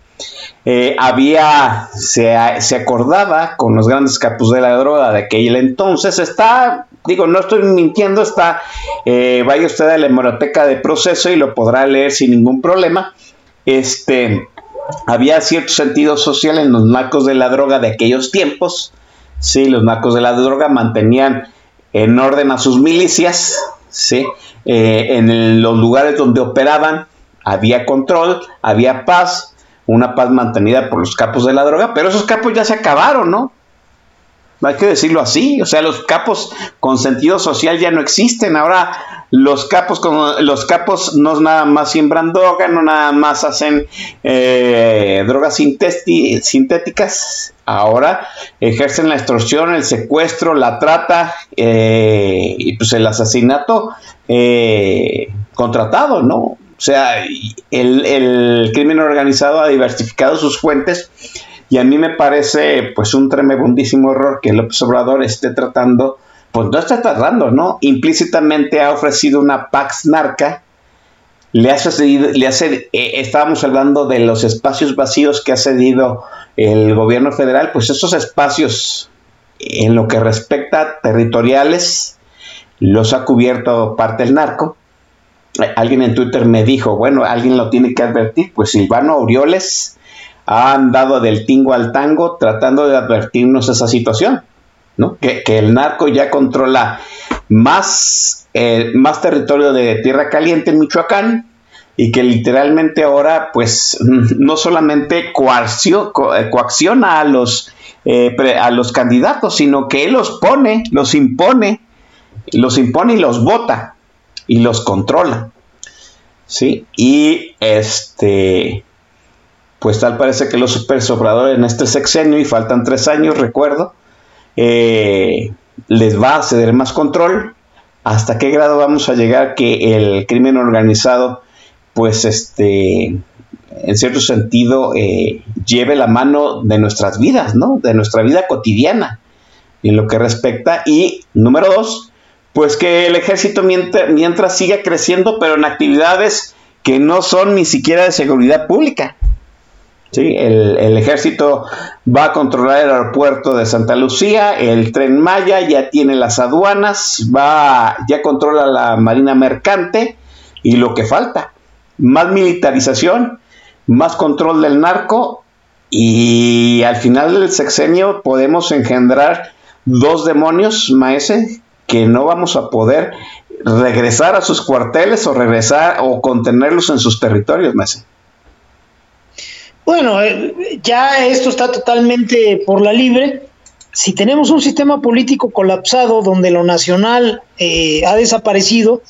Eh, había, se, se acordaba con los grandes capos de la droga de aquel entonces, está, digo, no estoy mintiendo, está, eh, vaya usted a la hemeroteca de proceso y lo podrá leer sin ningún problema. Este, había cierto sentido social en los narcos de la droga de aquellos tiempos. Sí, los narcos de la droga mantenían en orden a sus milicias, sí, Eh, en los lugares donde operaban había control, había paz, una paz mantenida por los capos de la droga, pero esos capos ya se acabaron, ¿no? Hay que decirlo así, o sea, los capos con sentido social ya no existen. Ahora los capos los capos no nada más siembran droga, no nada más hacen eh, drogas sintéticas. Ahora ejercen la extorsión, el secuestro, la trata eh, y pues el asesinato eh, contratado, ¿no? O sea, el, crimen organizado ha diversificado sus fuentes y a mí me parece pues un tremendísimo error que López Obrador esté tratando, pues no está tratando, ¿no? Implícitamente ha ofrecido una pax narca, le ha cedido, le ha eh, estábamos hablando de los espacios vacíos que ha cedido el gobierno federal, pues esos espacios en lo que respecta territoriales los ha cubierto parte del narco. Alguien en Twitter me dijo, bueno, alguien lo tiene que advertir, pues Silvano Aureoles ha andado del tingo al tango tratando de advertirnos esa situación, ¿no? Que, que el narco ya controla más, eh, más territorio de tierra caliente en Michoacán y que literalmente ahora, pues, *laughs* no solamente eh, coacciona a los, eh, a los candidatos, sino que él los pone, los impone, los impone y los vota y los controla. ¿Sí? Y este pues tal parece que los super en este sexenio, y faltan tres años, recuerdo, eh, les va a ceder más control. ¿Hasta qué grado vamos a llegar que el crimen organizado, pues este, en cierto sentido, eh, lleve la mano de nuestras vidas, ¿no? De nuestra vida cotidiana, en lo que respecta. Y número dos, pues que el ejército mientras, mientras siga creciendo, pero en actividades que no son ni siquiera de seguridad pública. Sí, el, el, ejército va a controlar el aeropuerto de Santa Lucía, el tren Maya ya tiene las aduanas, va, ya controla la marina mercante y lo que falta, más militarización, más control del narco y al final del sexenio podemos engendrar dos demonios, maese, que no vamos a poder regresar a sus cuarteles o regresar o contenerlos en sus territorios, maese. Bueno, eh, ya esto está totalmente por la libre. Si tenemos un sistema político colapsado donde lo nacional eh, ha desaparecido,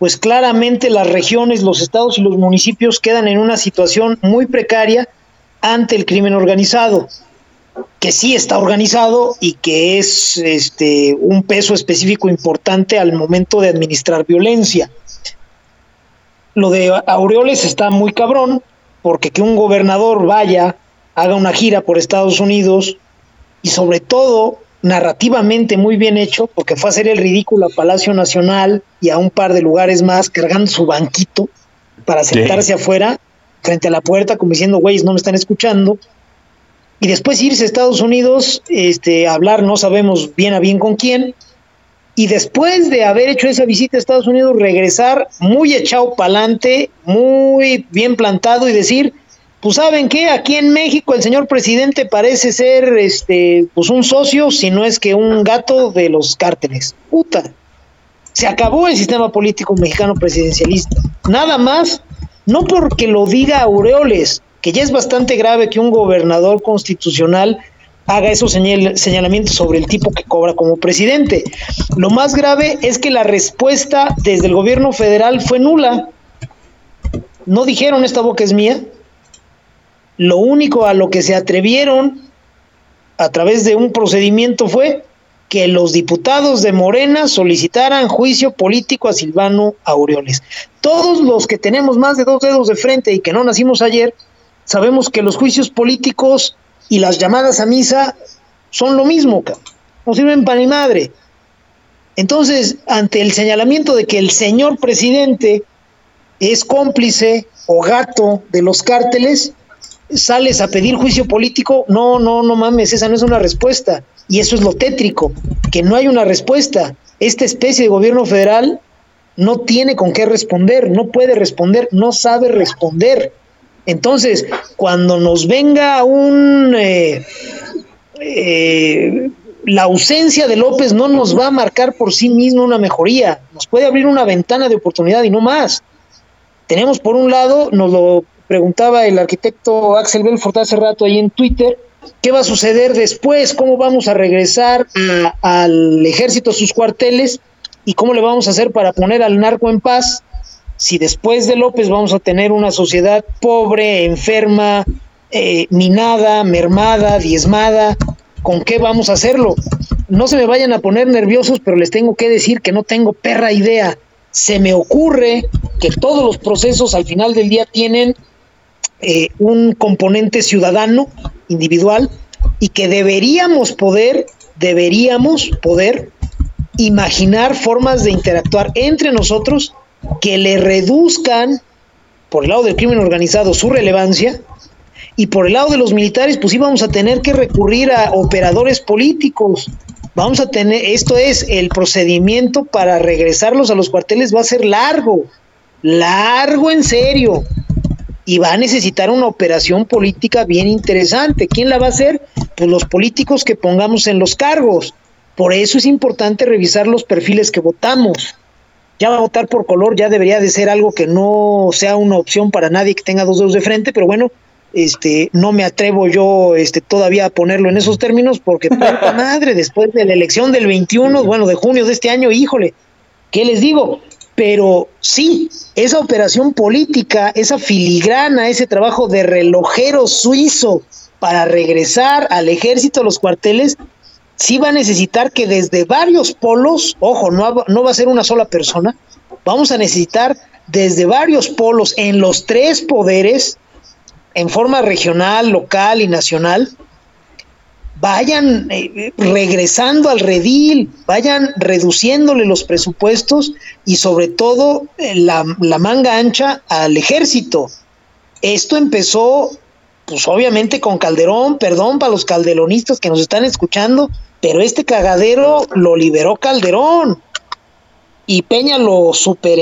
pues claramente las regiones, los estados y los municipios quedan en una situación muy precaria ante el crimen organizado, que sí está organizado y que es este un peso específico importante al momento de administrar violencia. Lo de Aureoles está muy cabrón, porque que un gobernador vaya, haga una gira por Estados Unidos y sobre todo narrativamente muy bien hecho, porque fue a hacer el ridículo a Palacio Nacional y a un par de lugares más cargando su banquito para sentarse afuera, frente a la puerta, como diciendo, güeyes, no me están escuchando. Y después irse a Estados Unidos, este, a hablar, no sabemos bien a bien con quién. Y después de haber hecho esa visita a Estados Unidos, regresar muy echado pa'lante, muy bien plantado y decir, pues saben qué, aquí en México el señor presidente parece ser este pues un socio, si no es que un gato de los cárteles. Puta. Se acabó el sistema político mexicano presidencialista. Nada más, no porque lo diga Aureoles, que ya es bastante grave que un gobernador constitucional haga esos señalamientos sobre el tipo que cobra como presidente. Lo más grave es que la respuesta desde el gobierno federal fue nula. No dijeron esta boca es mía, lo único a lo que se atrevieron a través de un procedimiento fue que los diputados de Morena solicitaran juicio político a Silvano Aureoles. Todos los que tenemos más de dos dedos de frente y que no nacimos ayer, sabemos que los juicios políticos y las llamadas a misa son lo mismo, no sirven para ni madre. Entonces, ante el señalamiento de que el señor presidente es cómplice o gato de los cárteles, sales a pedir juicio político, no, no, no mames, esa no es una respuesta. Y eso es lo tétrico, que no hay una respuesta. Esta especie de gobierno federal no tiene con qué responder, no puede responder, no sabe responder. Entonces, cuando nos venga un... Eh, eh, la ausencia de López no nos va a marcar por sí mismo una mejoría, nos puede abrir una ventana de oportunidad y no más. Tenemos por un lado, nos lo preguntaba el arquitecto Axel Belfort hace rato ahí en Twitter, ¿qué va a suceder después? ¿Cómo vamos a regresar al ejército a sus cuarteles? ¿Y cómo le vamos a hacer para poner al narco en paz? Si después de López vamos a tener una sociedad pobre, enferma, eh, minada, mermada, diezmada, ¿con qué vamos a hacerlo? No se me vayan a poner nerviosos, pero les tengo que decir que no tengo perra idea. Se me ocurre que todos los procesos al final del día tienen eh, un componente ciudadano, individual, y que deberíamos poder, deberíamos poder imaginar formas de interactuar entre nosotros que le reduzcan, por el lado del crimen organizado, su relevancia, y por el lado de los militares, pues íbamos a tener que recurrir a operadores políticos. Vamos a tener, esto es, el procedimiento para regresarlos a los cuarteles va a ser largo, largo en serio y va a necesitar una operación política bien interesante. ¿Quién la va a hacer? Pues los políticos que pongamos en los cargos. Por eso es importante revisar los perfiles que votamos. Ya va a votar por color, ya debería de ser algo que no sea una opción para nadie que tenga dos dedos de frente, pero bueno, este, no me atrevo yo este, todavía a ponerlo en esos términos porque, *laughs* puta madre, después de la elección del 21, bueno, de junio de este año, híjole, ¿qué les digo? Pero sí, esa operación política, esa filigrana, ese trabajo de relojero suizo para regresar al ejército, a los cuarteles, sí va a necesitar que desde varios polos, ojo, no, no va a ser una sola persona, vamos a necesitar desde varios polos en los tres poderes, en forma regional, local y nacional, vayan eh, regresando al redil, vayan reduciéndole los presupuestos y sobre todo eh, la, la, manga ancha al ejército. Esto empezó pues obviamente con Calderón, perdón para los calderonistas que nos están escuchando, pero este cagadero lo liberó Calderón y Peña lo super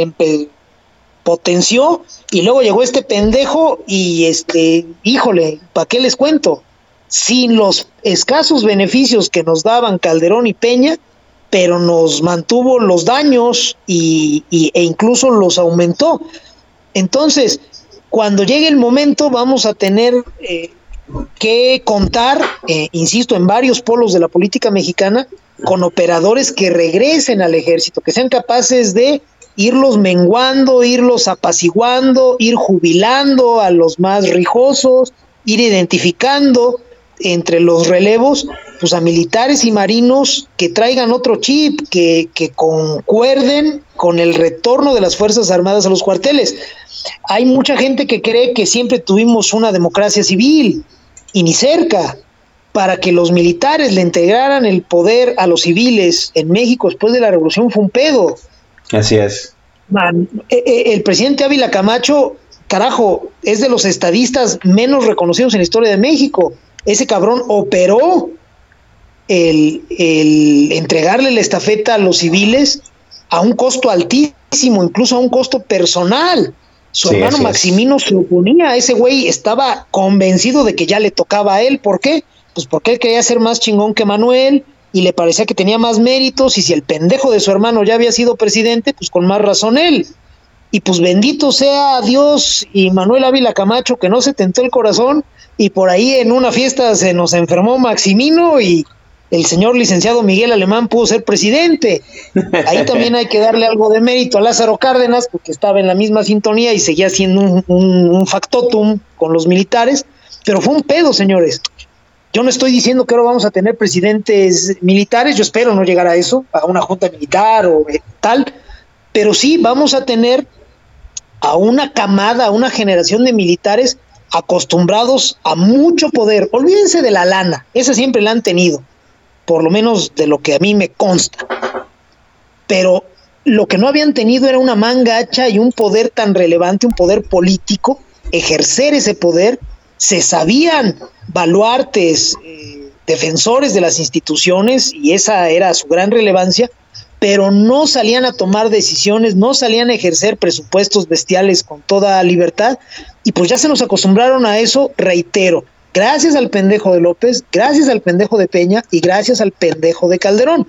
potenció y luego llegó este pendejo y este, híjole, ¿para qué les cuento? Sin los escasos beneficios que nos daban Calderón y Peña, pero nos mantuvo los daños y, e incluso los aumentó. Entonces, cuando llegue el momento vamos a tener eh, que contar, eh, insisto, en varios polos de la política mexicana, con operadores que regresen al ejército, que sean capaces de irlos menguando, irlos apaciguando, ir jubilando a los más rijosos, ir identificando entre los relevos pues a militares y marinos que traigan otro chip, que, que concuerden con el retorno de las Fuerzas Armadas a los cuarteles. Hay mucha gente que cree que siempre tuvimos una democracia civil y ni cerca. Para que los militares le integraran el poder a los civiles en México después de la revolución fue un pedo. Así es. Man, eh, eh, el presidente Ávila Camacho, carajo, es de los estadistas menos reconocidos en la historia de México. Ese cabrón operó el, el entregarle la estafeta a los civiles a un costo altísimo, incluso a un costo personal. Su Sí, hermano. Maximino se oponía, ese güey estaba convencido de que ya le tocaba a él. ¿Por qué? Pues porque él quería ser más chingón que Manuel y le parecía que tenía más méritos y si el pendejo de su hermano ya había sido presidente, pues con más razón él. Y pues bendito sea Dios y Manuel Ávila Camacho que no se tentó el corazón y por ahí en una fiesta se nos enfermó Maximino y el señor licenciado Miguel Alemán pudo ser presidente. Ahí también hay que darle algo de mérito a Lázaro Cárdenas porque estaba en la misma sintonía y seguía siendo un, un- factotum con los militares, pero fue un pedo, señores. Yo no estoy diciendo que ahora vamos a tener presidentes militares, yo espero no llegar a eso, a una junta militar o tal, pero sí vamos a tener a una camada, a una generación de militares acostumbrados a mucho poder. Olvídense de la lana, esa siempre la han tenido, por lo menos de lo que a mí me consta. Pero lo que no habían tenido era una manga hacha y un poder tan relevante, un poder político, ejercer ese poder, se sabían baluartes, eh, defensores de las instituciones, y esa era su gran relevancia, pero no salían a tomar decisiones, no salían a ejercer presupuestos bestiales con toda libertad, y pues ya se nos acostumbraron a eso, reitero, gracias al pendejo de López, gracias al pendejo de Peña y gracias al pendejo de Calderón.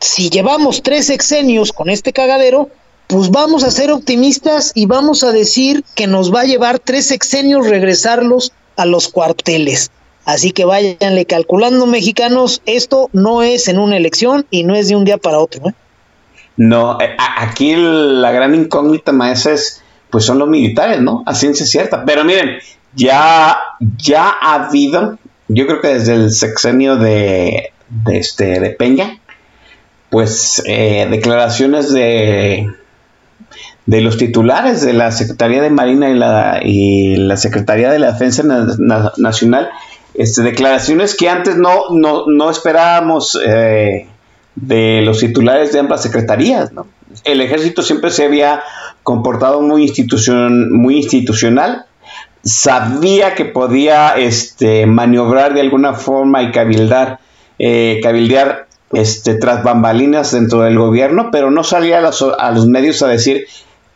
Si llevamos tres sexenios con este cagadero, pues vamos a ser optimistas y vamos a decir que nos va a llevar tres sexenios regresarlos a los cuarteles. Así que váyanle calculando, mexicanos, esto no es en una elección y no es de un día para otro. ¿eh? No, eh, aquí la gran incógnita maestra es, pues son los militares, ¿no? A ciencia cierta. Pero miren, ya, ya ha habido, yo creo que desde el sexenio de, este, Peña, pues eh, declaraciones de, de los titulares de la Secretaría de Marina y la, y la Secretaría de la Defensa Na- Na- Nacional, este, declaraciones que antes no, no, no esperábamos eh, de los titulares de ambas secretarías. El ejército siempre se había comportado muy, institucion, muy institucional, sabía que podía este, maniobrar de alguna forma y cabildar, eh, cabildear este, tras bambalinas dentro del gobierno, pero no salía a los medios a decir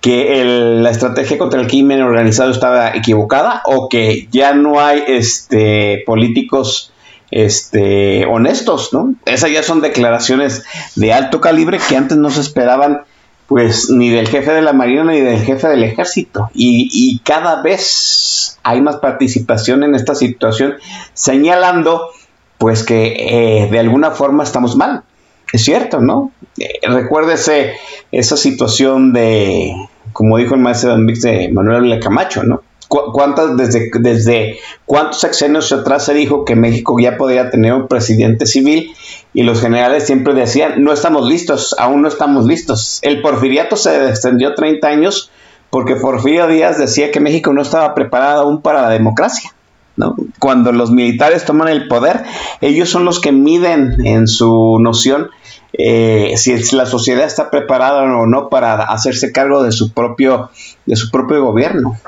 que la estrategia contra el crimen organizado estaba equivocada o que ya no hay este, políticos este, honestos, ¿no? Esas ya son declaraciones de alto calibre que antes no se esperaban pues ni del jefe de la Marina ni del jefe del ejército. Y, y cada vez hay más participación en esta situación, señalando pues que eh, de alguna forma estamos mal. Es cierto, ¿no? Eh, recuérdese esa situación de, como dijo el maestro de Manuel Ávila Camacho, ¿no? Cu- ¿Cuántas, desde, desde cuántos sexenios atrás se dijo que México ya podía tener un presidente civil y los generales siempre decían, no estamos listos, aún no estamos listos. El porfiriato se extendió 30 años porque Porfirio Díaz decía que México no estaba preparado aún para la democracia. ¿no? Cuando los militares toman el poder, ellos son los que miden en su noción eh, si la sociedad está preparada o no para hacerse cargo de su propio, de su propio gobierno.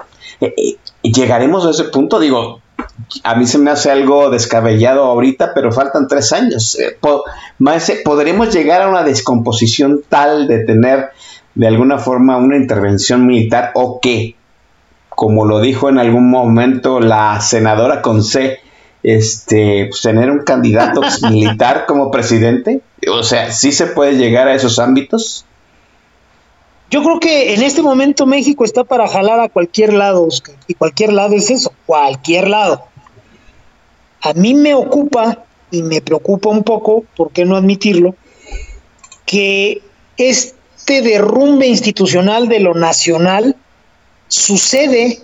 Eh, eh, llegaremos a ese punto, digo, a mí se me hace algo descabellado ahorita, pero faltan tres años. ¿Podremos llegar a una descomposición tal de tener de alguna forma una intervención militar o qué? Como lo dijo en algún momento la senadora con C, este, pues, tener un candidato *laughs* militar como presidente. O sea, ¿sí se puede llegar a esos ámbitos? Yo creo que en este momento México está para jalar a cualquier lado, Oscar. Y cualquier lado es eso, cualquier lado. A mí me ocupa y me preocupa un poco, ¿por qué no admitirlo? Que este derrumbe institucional de lo nacional sucede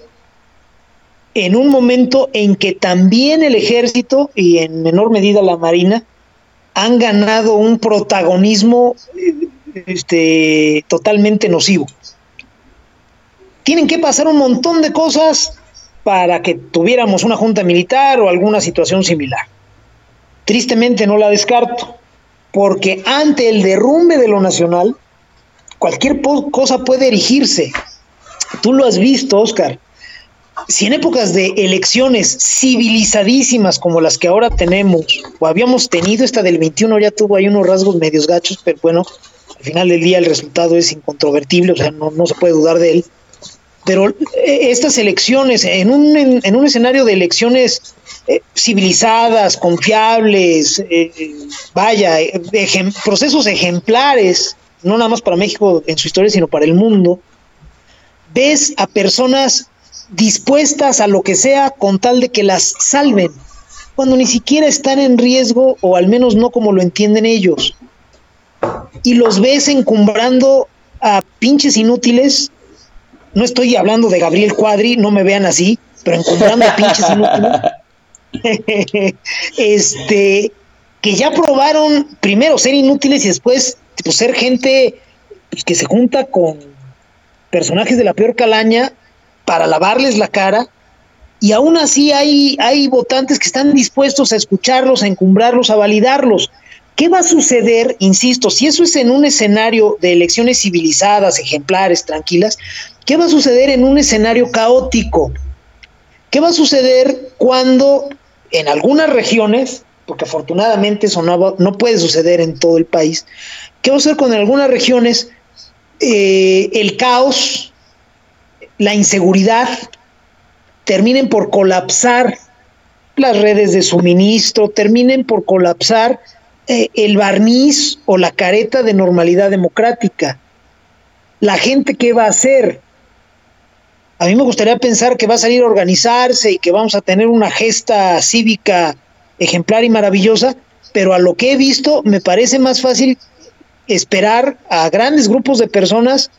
en un momento en que también el ejército y en menor medida la marina han ganado un protagonismo este, totalmente nocivo. Tienen que pasar un montón de cosas para que tuviéramos una junta militar o alguna situación similar. Tristemente no la descarto, porque ante el derrumbe de lo nacional, cualquier cosa puede erigirse. Tú lo has visto, Oscar. Si en épocas de elecciones civilizadísimas como las que ahora tenemos, o habíamos tenido esta del 21, ya tuvo ahí unos rasgos medios gachos, pero bueno, al final del día el resultado es incontrovertible, o sea, no, no se puede dudar de él. Pero eh, estas elecciones, en un, en, en un escenario de elecciones eh, civilizadas, confiables, eh, vaya, ejem- procesos ejemplares, no nada más para México en su historia, sino para el mundo, ves a personas dispuestas a lo que sea con tal de que las salven, cuando ni siquiera están en riesgo, o al menos no como lo entienden ellos. Y los ves encumbrando a pinches inútiles. No estoy hablando de Gabriel Cuadri, no me vean así, pero encumbrando a pinches inútiles. *laughs* este, que ya probaron primero ser inútiles y después ser gente pues, que se junta con personajes de la peor calaña para lavarles la cara y aún así hay, hay votantes que están dispuestos a escucharlos, a encumbrarlos, a validarlos. ¿Qué va a suceder? Insisto, si eso es en un escenario de elecciones civilizadas, ejemplares, tranquilas, ¿qué va a suceder en un escenario caótico? ¿Qué va a suceder cuando en algunas regiones, porque afortunadamente eso no, no puede suceder en todo el país, ¿qué va a suceder cuando en algunas regiones eh, el caos, la inseguridad, terminen por colapsar las redes de suministro, terminen por colapsar eh, el barniz o la careta de normalidad democrática. La gente, ¿qué va a hacer? A mí me gustaría pensar que va a salir a organizarse y que vamos a tener una gesta cívica ejemplar y maravillosa, pero a lo que he visto me parece más fácil esperar a grandes grupos de personas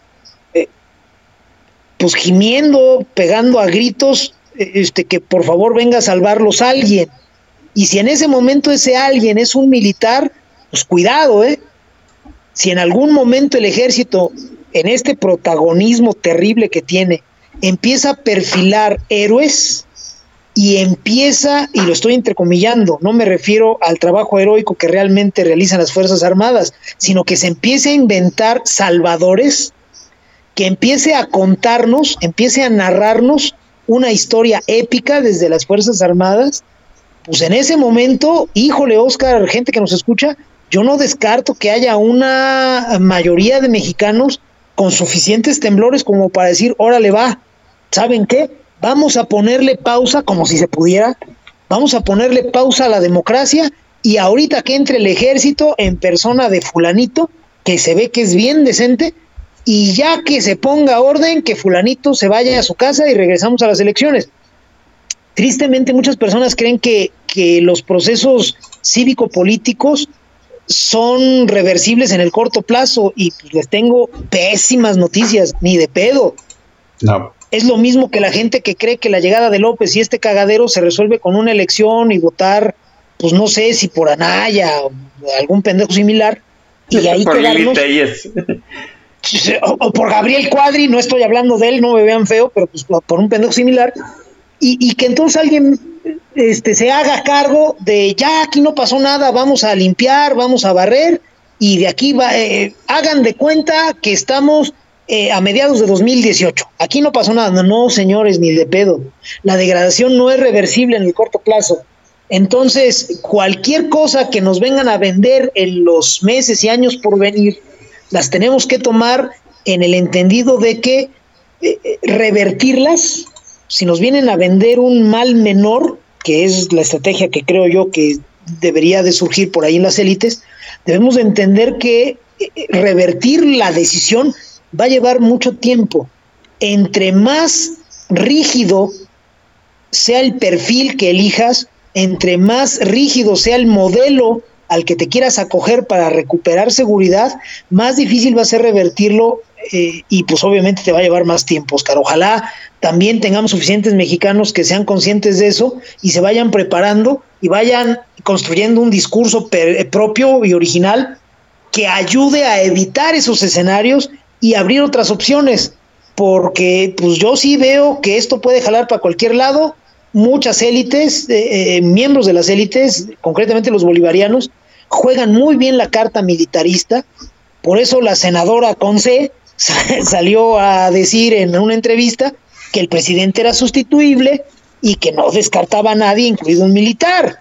pues gimiendo, pegando a gritos, este que por favor venga a salvarlos alguien. Y si en ese momento ese alguien es un militar, pues cuidado, ¿eh? Si en algún momento el ejército, en este protagonismo terrible que tiene, empieza a perfilar héroes y empieza, y lo estoy entrecomillando, no me refiero al trabajo heroico que realmente realizan las Fuerzas Armadas, sino que se empiece a inventar salvadores, que empiece a contarnos, empiece a narrarnos una historia épica desde las Fuerzas Armadas, pues en ese momento, híjole, Oscar, gente que nos escucha, yo no descarto que haya una mayoría de mexicanos con suficientes temblores como para decir, órale va, ¿saben qué? Vamos a ponerle pausa, como si se pudiera, vamos a ponerle pausa a la democracia y ahorita que entre el ejército en persona de fulanito, que se ve que es bien decente, y ya que se ponga orden, que fulanito se vaya a su casa y regresamos a las elecciones. Tristemente muchas personas creen que, que los procesos cívico-políticos son reversibles en el corto plazo y pues, les tengo pésimas noticias, ni de pedo. No. Es lo mismo que la gente que cree que la llegada de López y este cagadero se resuelve con una elección y votar, pues no sé si por Anaya o algún pendejo similar, y ahí quedarnos. *laughs* o, por Gabriel Cuadri, no estoy hablando de él, no me vean feo, pero pues por un pendejo similar, y, que entonces alguien este, se haga cargo de ya aquí no pasó nada, vamos a limpiar, vamos a barrer, y de aquí va, eh, hagan de cuenta que estamos eh, a mediados de 2018. Aquí no pasó nada, no, señores, ni de pedo. La degradación no es reversible en el corto plazo. Entonces, cualquier cosa que nos vengan a vender en los meses y años por venir, las tenemos que tomar en el entendido de que eh, eh, revertirlas, si nos vienen a vender un mal menor, que es la estrategia que creo yo que debería de surgir por ahí en las élites, debemos de entender que eh, revertir la decisión va a llevar mucho tiempo. Entre más rígido sea el perfil que elijas, entre más rígido sea el modelo al que te quieras acoger para recuperar seguridad, más difícil va a ser revertirlo eh, y pues obviamente te va a llevar más tiempo, Oscar. Ojalá también tengamos suficientes mexicanos que sean conscientes de eso y se vayan preparando y vayan construyendo un discurso propio y original que ayude a evitar esos escenarios y abrir otras opciones, porque pues yo sí veo que esto puede jalar para cualquier lado, muchas élites, eh, eh, miembros de las élites, concretamente los bolivarianos, juegan muy bien la carta militarista, por eso la senadora Conce *laughs* salió a decir en una entrevista que el presidente era sustituible y que no descartaba a nadie, incluido un militar.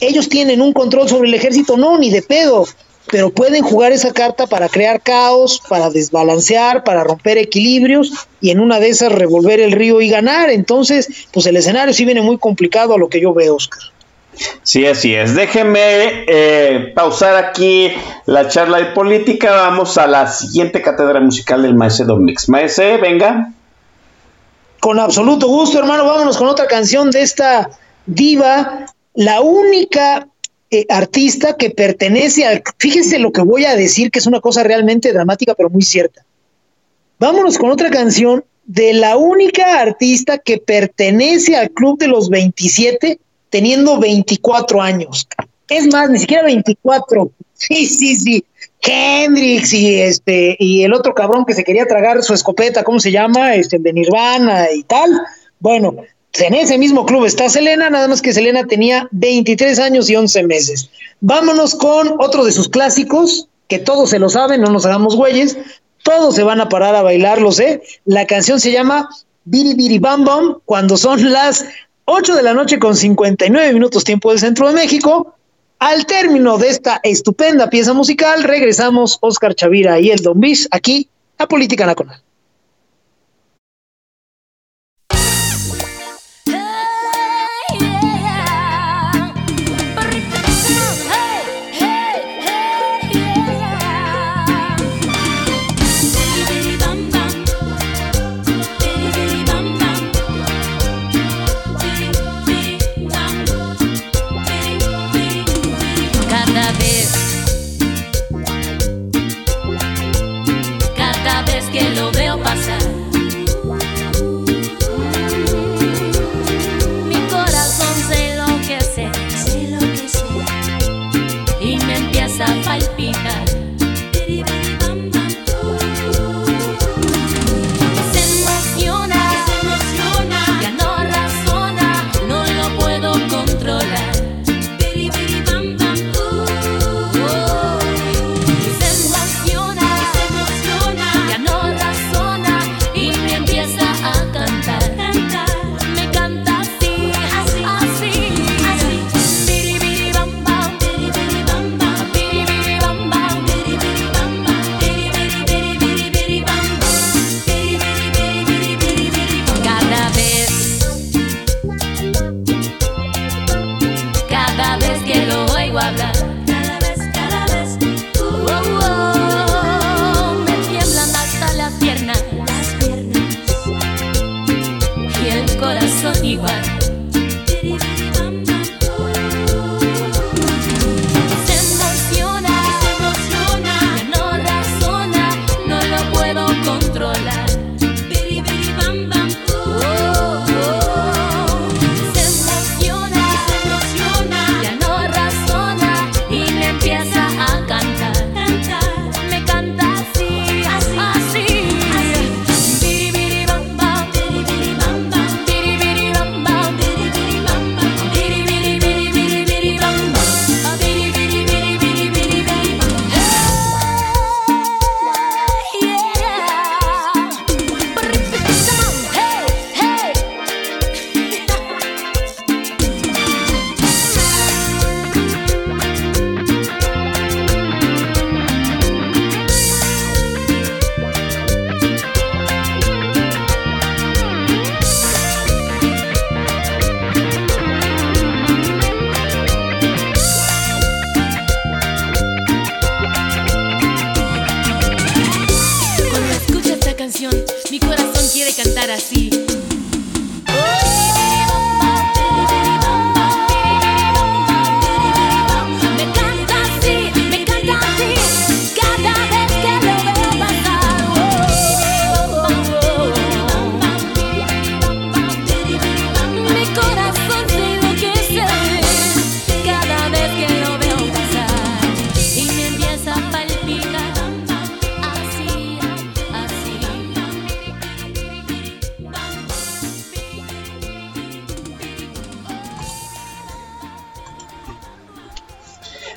Ellos tienen un control sobre el ejército, no, ni de pedo pero pueden jugar esa carta para crear caos, para desbalancear, para romper equilibrios y en una de esas revolver el río y ganar. Entonces, pues el escenario sí viene muy complicado a lo que yo veo, Oscar. Sí, así es. Déjeme eh, pausar aquí la charla de política. Vamos a la siguiente cátedra musical del Maese Domix. Maese, venga. Con absoluto gusto, hermano. Vámonos con otra canción de esta diva, la única eh, artista que pertenece al... Fíjense lo que voy a decir, que es una cosa realmente dramática, pero muy cierta. Vámonos con otra canción de la única artista que pertenece al Club de los 27 teniendo 24 años. Es más, ni siquiera 24. Sí, sí, sí. Hendrix y este y el otro cabrón que se quería tragar su escopeta, ¿cómo se llama? Este de Nirvana y tal. Bueno, en ese mismo club está Selena, nada más que Selena tenía 23 años y 11 meses. Vámonos con otro de sus clásicos, que todos se lo saben, no nos hagamos güeyes, todos se van a parar a bailar, lo sé. La canción se llama Biri Biri Bam Bam, cuando son las 8 de la noche con 59 minutos tiempo del centro de México. Al término de esta estupenda pieza musical, regresamos Oscar Chavira y el Don Bis aquí a Política Nacional.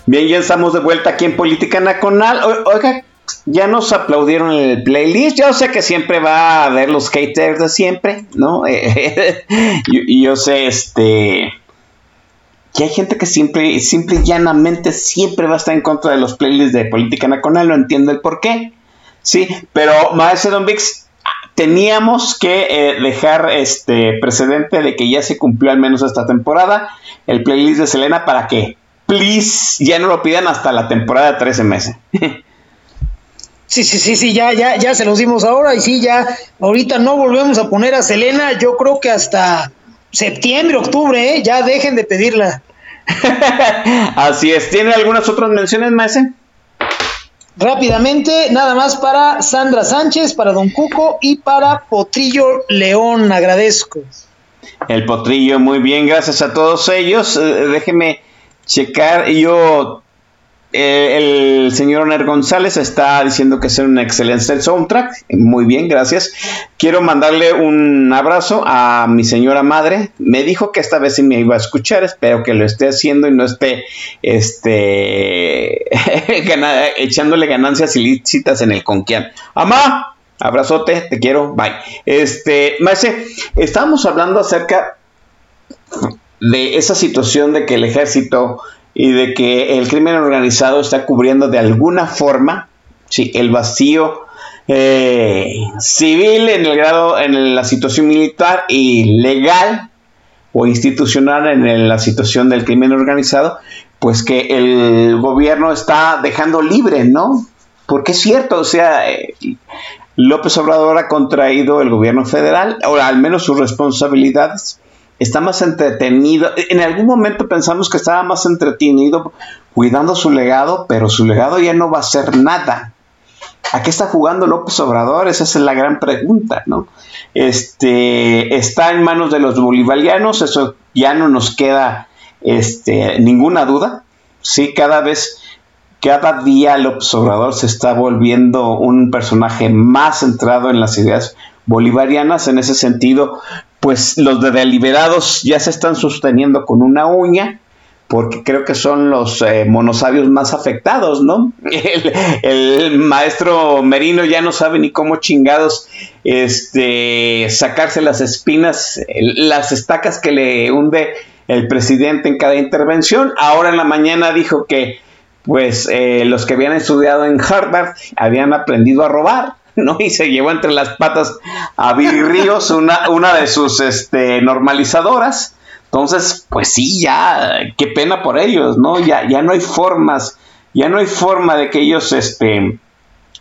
Bien, ya estamos de vuelta aquí en Política Nacional. Oiga, ya nos aplaudieron el playlist. Yo sé que siempre va a haber los haters de siempre, ¿no? *laughs* Eh, y, y yo sé, este. Que hay gente que siempre, simple y llanamente siempre va a estar en contra de los playlists de Política Nacional. No entiendo el por qué. Sí, pero Maestro Don Vix, teníamos que eh, dejar este precedente de que ya se cumplió al menos esta temporada el playlist de Selena para que, please, ya no lo pidan hasta la temporada de 13 meses. Sí, sí, sí, sí, ya, ya, ya se los dimos ahora y sí, ya, ahorita no volvemos a poner a Selena, yo creo que hasta septiembre, octubre, ¿eh? ya dejen de pedirla. *laughs* Así es, ¿tiene algunas otras menciones, Maese? Rápidamente, nada más para Sandra Sánchez, para Don Cuco y para Potrillo León, agradezco. El potrillo, muy bien, gracias a todos ellos. Eh, déjeme checar, yo, eh, el señor Oner González está diciendo que es un excelente soundtrack, muy bien, gracias. Quiero mandarle un abrazo a mi señora madre, me dijo que esta vez sí me iba a escuchar, espero que lo esté haciendo y no esté, este, *laughs* echándole ganancias ilícitas en el conquian. Amá, Abrazote, te quiero, bye. Este, Maese, estábamos hablando acerca de esa situación de que el ejército y de que el crimen organizado está cubriendo de alguna forma sí, el vacío eh, civil en el grado, en la situación militar y legal o institucional en la situación del crimen organizado, pues que el gobierno está dejando libre, ¿no? Porque es cierto, o sea, eh, López Obrador ha contraído el gobierno federal, o al menos sus responsabilidades. Está más entretenido. En algún momento pensamos que estaba más entretenido cuidando su legado, pero su legado ya no va a ser nada. ¿A qué está jugando López Obrador? Esa es la gran pregunta, ¿no? Este está en manos de los bolivarianos, eso ya no nos queda este, ninguna duda. Sí, cada vez cada día López Obrador se está volviendo un personaje más centrado en las ideas bolivarianas. En ese sentido, pues los de deliberados ya se están sosteniendo con una uña, porque creo que son los eh, monosabios más afectados, ¿no? *laughs* El, maestro Merino ya no sabe ni cómo chingados este, sacarse las espinas, las estacas que le hunde el presidente en cada intervención. Ahora en la mañana dijo que pues eh, los que habían estudiado en Harvard habían aprendido a robar, *laughs* ¿no? Y se llevó entre las patas a Viri Ríos, una, una de sus este, normalizadoras. Entonces, pues sí, ya, qué pena por ellos, ¿no? Ya, ya no hay formas, ya no hay forma de que ellos, este,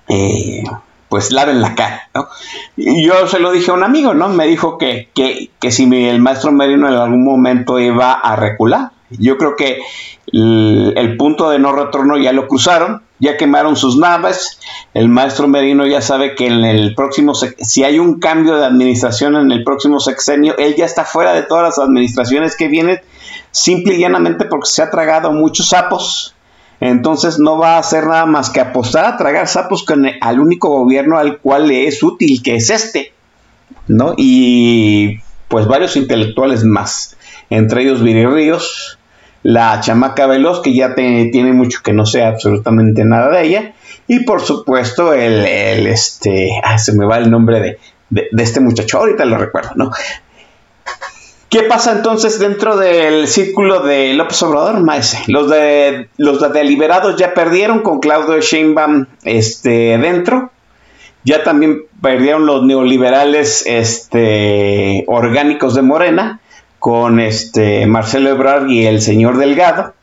eh, pues laven la cara, ¿no? Y yo se lo dije a un amigo, ¿no? Me dijo que, que, que si mi- el maestro Merino en algún momento iba a recular. Yo creo que el, el punto de no retorno ya lo cruzaron, ya quemaron sus naves. El maestro Merino ya sabe que en el próximo, si hay un cambio de administración en el próximo sexenio, él ya está fuera de todas las administraciones que vienen, simple y llanamente porque se ha tragado muchos sapos. Entonces no va a hacer nada más que apostar a tragar sapos con el- al único gobierno al cual le es útil, que es este. ¿no? Y pues varios intelectuales más, entre ellos Viri Ríos, la chamaca Veloz, que ya tiene mucho que no sé absolutamente nada de ella, y por supuesto el, el, este, se me va el nombre de, de, de este muchacho, ahorita lo recuerdo, ¿no? ¿Qué pasa entonces dentro del círculo de López Obrador, Maese? Los de los de deliberados ya perdieron con Claudio Sheinbaum este, dentro. Ya también perdieron los neoliberales este, orgánicos de Morena con este Marcelo Ebrard y el señor Delgado.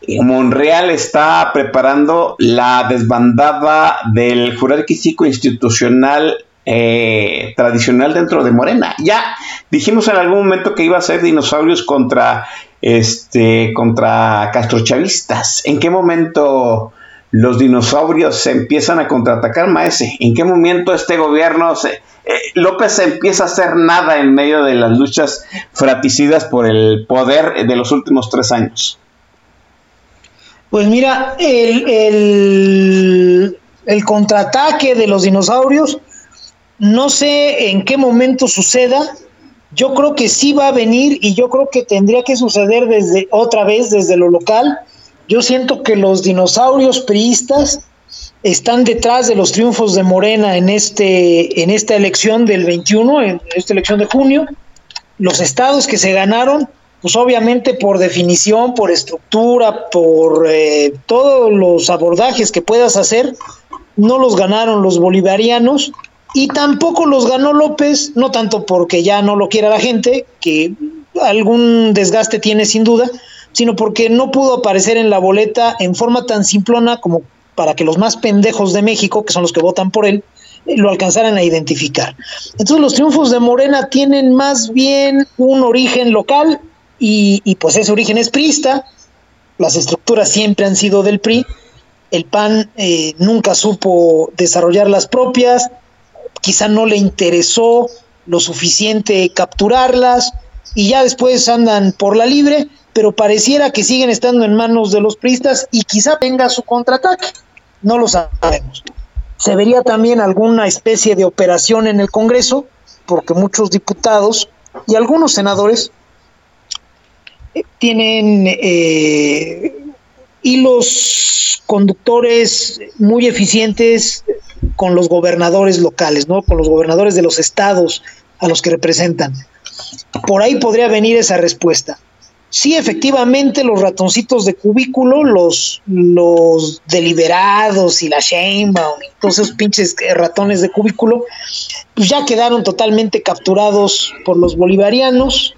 Y Monreal está preparando la desbandada del jerárquico institucional eh, tradicional dentro de Morena. Ya dijimos en algún momento que iba a ser dinosaurios contra este contra castrochavistas. ¿En qué momento los dinosaurios se empiezan a contraatacar, maese? ¿En qué momento este gobierno se, eh, López empieza a hacer nada en medio de las luchas fraticidas por el poder de los últimos tres años? Pues mira, el, el, contraataque de los dinosaurios, no sé en qué momento suceda. Yo creo que sí va a venir y yo creo que tendría que suceder desde otra vez desde lo local. Yo siento que los dinosaurios priistas están detrás de los triunfos de Morena en este en esta elección del 21, en esta elección de junio. Los estados que se ganaron pues obviamente por definición, por estructura, por eh, todos los abordajes que puedas hacer, no los ganaron los bolivarianos y tampoco los ganó López, no tanto porque ya no lo quiera la gente, que algún desgaste tiene sin duda, sino porque no pudo aparecer en la boleta en forma tan simplona como para que los más pendejos de México, que son los que votan por él, eh, lo alcanzaran a identificar. Entonces los triunfos de Morena tienen más bien un origen local y, pues ese origen es priista, las estructuras siempre han sido del PRI, el PAN eh, nunca supo desarrollar las propias, quizá no le interesó lo suficiente capturarlas. Y ya después andan por la libre, pero pareciera que siguen estando en manos de los priistas y quizá venga su contraataque, no lo sabemos. Se vería también alguna especie de operación en el Congreso, porque muchos diputados y algunos senadores tienen eh, hilos conductores muy eficientes con los gobernadores locales, ¿no? Con los gobernadores de los estados a los que representan. Por ahí podría venir esa respuesta. Sí, efectivamente, los ratoncitos de cubículo, los, los deliberados y la Sheinbaum, todos esos pinches ratones de cubículo, pues ya quedaron totalmente capturados por los bolivarianos.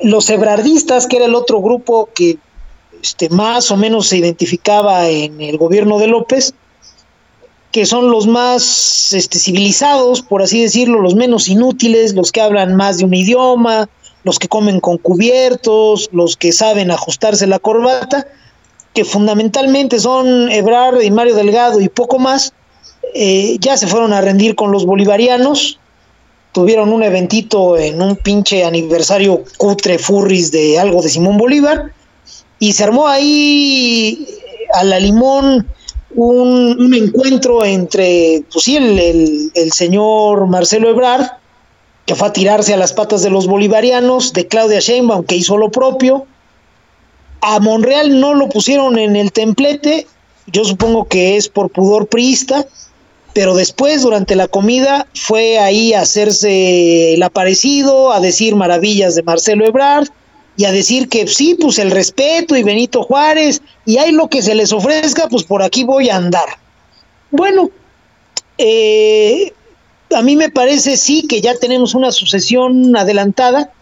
Los ebrardistas, que era el otro grupo que este, más o menos se identificaba en el gobierno de López, que son los más este, civilizados, por así decirlo, los menos inútiles, los que hablan más de un idioma, los que comen con cubiertos, los que saben ajustarse la corbata, que fundamentalmente son Ebrard y Mario Delgado y poco más, eh, ya se fueron a rendir con los bolivarianos, tuvieron un eventito en un pinche aniversario cutre furris de algo de Simón Bolívar y se armó ahí a la limón un, encuentro entre, pues sí, el, el, señor Marcelo Ebrard, que fue a tirarse a las patas de los bolivarianos, de Claudia Sheinbaum, que hizo lo propio. A Monreal no lo pusieron en el templete, yo supongo que es por pudor priista, pero después durante la comida fue ahí a hacerse el aparecido, a decir maravillas de Marcelo Ebrard y a decir que sí, pues el respeto y Benito Juárez y hay lo que se les ofrezca, pues por aquí voy a andar. Bueno, eh, a mí me parece sí que ya tenemos una sucesión adelantada,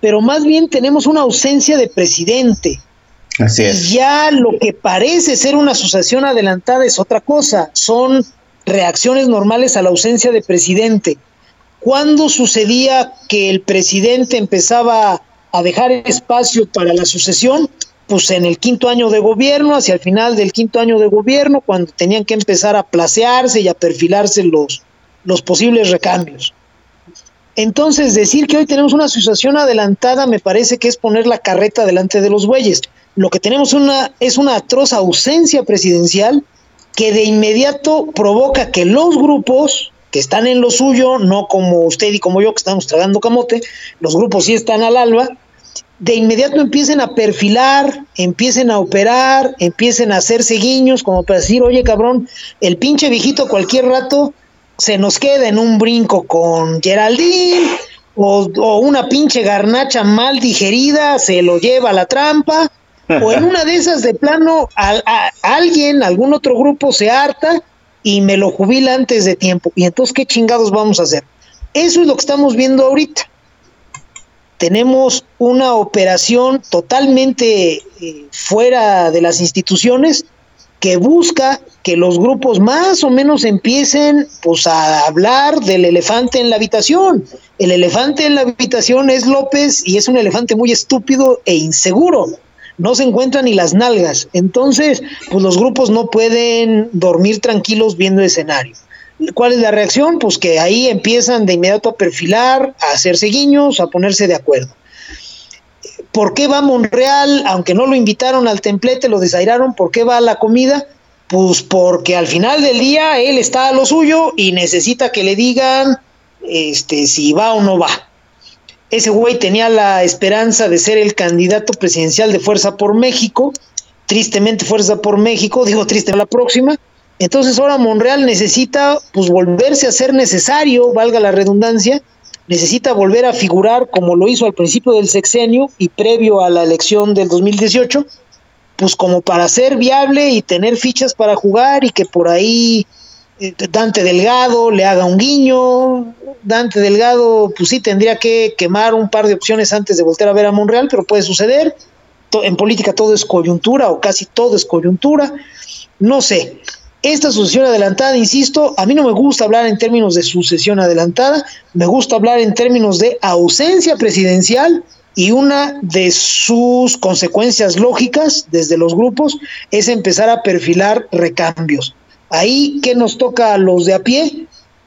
pero más bien tenemos una ausencia de presidente. Así es. Y ya lo que parece ser una sucesión adelantada es otra cosa, son reacciones normales a la ausencia de presidente. ¿Cuándo sucedía que el presidente empezaba a dejar espacio para la sucesión? Pues en el quinto año de gobierno, hacia el final del quinto año de gobierno, cuando tenían que empezar a placearse y a perfilarse los, los posibles recambios. Entonces, decir que hoy tenemos una sucesión adelantada me parece que es poner la carreta delante de los bueyes. Lo que tenemos una, es una atroz ausencia presidencial que de inmediato provoca que los grupos que están en lo suyo, no como usted y como yo que estamos tragando camote, los grupos sí están al alba, de inmediato empiecen a perfilar, empiecen a operar, empiecen a hacerse guiños, como para decir, oye cabrón, el pinche viejito cualquier rato se nos queda en un brinco con Geraldine, o, una pinche garnacha mal digerida se lo lleva a la trampa, o en una de esas de plano a, alguien, algún otro grupo se harta y me lo jubila antes de tiempo. Y entonces, ¿qué chingados vamos a hacer? Eso es lo que estamos viendo ahorita. Tenemos una operación totalmente eh, fuera de las instituciones que busca que los grupos más o menos empiecen pues a hablar del elefante en la habitación. El elefante en la habitación es López y es un elefante muy estúpido e inseguro. No se encuentran ni las nalgas. Entonces, pues los grupos no pueden dormir tranquilos viendo escenario. ¿Cuál es la reacción? Pues que ahí empiezan de inmediato a perfilar, a hacerse guiños, a ponerse de acuerdo. ¿Por qué va Monreal? Aunque no lo invitaron al templete, lo desairaron, ¿por qué va a la comida? Pues porque al final del día él está a lo suyo y necesita que le digan este, si va o no va. Ese güey tenía la esperanza de ser el candidato presidencial de Fuerza por México. Tristemente Fuerza por México, *laughs* digo triste la próxima. Entonces ahora Monreal necesita pues volverse a ser necesario, valga la redundancia, necesita volver a figurar como lo hizo al principio del sexenio y previo a la elección del 2018, pues como para ser viable y tener fichas para jugar y que por ahí eh, Dante Delgado le haga un guiño. Dante Delgado, pues sí, tendría que quemar un par de opciones antes de volver a ver a Monreal, pero puede suceder. En política todo es coyuntura o casi todo es coyuntura. No sé. Esta sucesión adelantada, insisto, a mí no me gusta hablar en términos de sucesión adelantada, me gusta hablar en términos de ausencia presidencial y una de sus consecuencias lógicas desde los grupos es empezar a perfilar recambios. Ahí, ¿qué nos toca a los de a pie?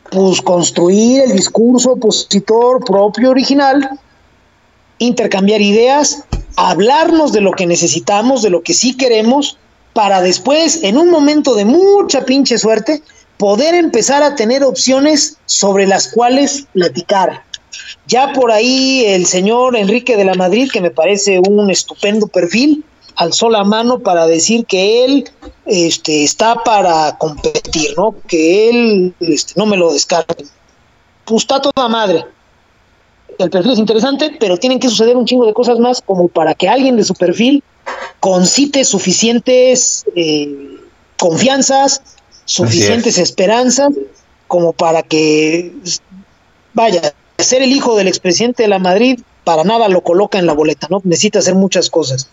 Pues construir el discurso opositor propio original, intercambiar ideas, hablarnos de lo que necesitamos, de lo que sí queremos, para después, en un momento de mucha pinche suerte, poder empezar a tener opciones sobre las cuales platicar. Ya por ahí el señor Enrique de la Madrid, que me parece un estupendo perfil, alzó la mano para decir que él este, está para competir, ¿no? Que él este, no me lo descarten. Pues está toda madre. El perfil es interesante, pero tienen que suceder un chingo de cosas más como para que alguien de su perfil concite suficientes eh, confianzas, suficientes esperanzas, como para que, vaya, ser el hijo del expresidente de la Madrid para nada lo coloca en la boleta, ¿no? Necesita hacer muchas cosas.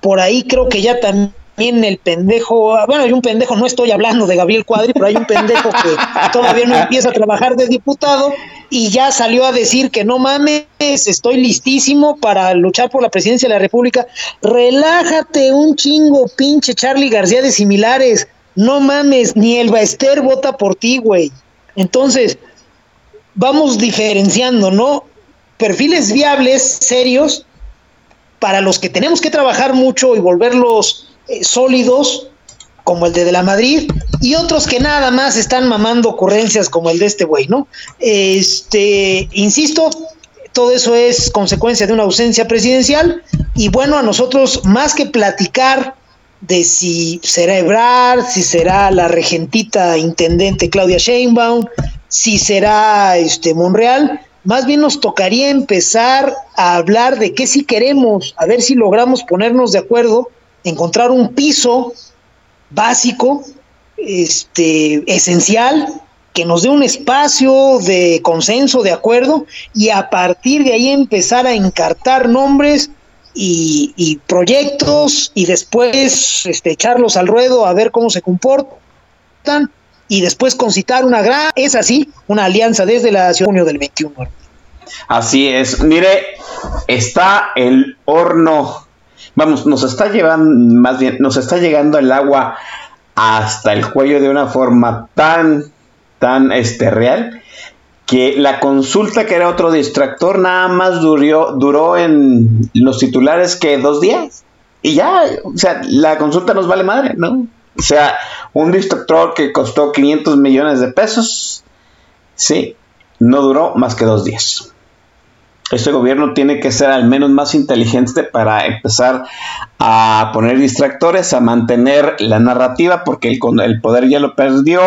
Por ahí creo que ya también el pendejo, bueno, hay un pendejo, no estoy hablando de Gabriel Cuadri, pero hay un pendejo que *laughs* todavía no empieza a trabajar de diputado y ya salió a decir que no mames, estoy listísimo para luchar por la presidencia de la República. Relájate un chingo, pinche Charlie García de similares. No mames, ni el Baester vota por ti, güey. Entonces, vamos diferenciando, ¿no? Perfiles viables, serios, para los que tenemos que trabajar mucho y volverlos eh, sólidos, como el de De la Madrid, y otros que nada más están mamando ocurrencias como el de este güey, ¿no? Este, insisto, todo eso es consecuencia de una ausencia presidencial, y bueno, a nosotros más que platicar de si será Ebrard, si será la regentita intendente Claudia Sheinbaum, si será este Monreal, más bien nos tocaría empezar a hablar de qué sí queremos, a ver si logramos ponernos de acuerdo, encontrar un piso básico, este, esencial, que nos dé un espacio de consenso, de acuerdo, y a partir de ahí empezar a encartar nombres y, proyectos y después este, echarlos al ruedo a ver cómo se comportan y después concitar una gran, es así, una alianza desde la junio del 21. Así es. Mire, está el horno. Vamos, nos está llevando, más bien, nos está llegando el agua hasta el cuello de una forma tan, tan este, real que la consulta que era otro distractor nada más duró, duró en los titulares que dos días. Y ya, o sea, la consulta nos vale madre, ¿no? O sea, un distractor que costó 500 millones de pesos, sí, no duró más que dos días. Este gobierno tiene que ser al menos más inteligente para empezar a poner distractores, a mantener la narrativa, porque el, el poder ya lo perdió,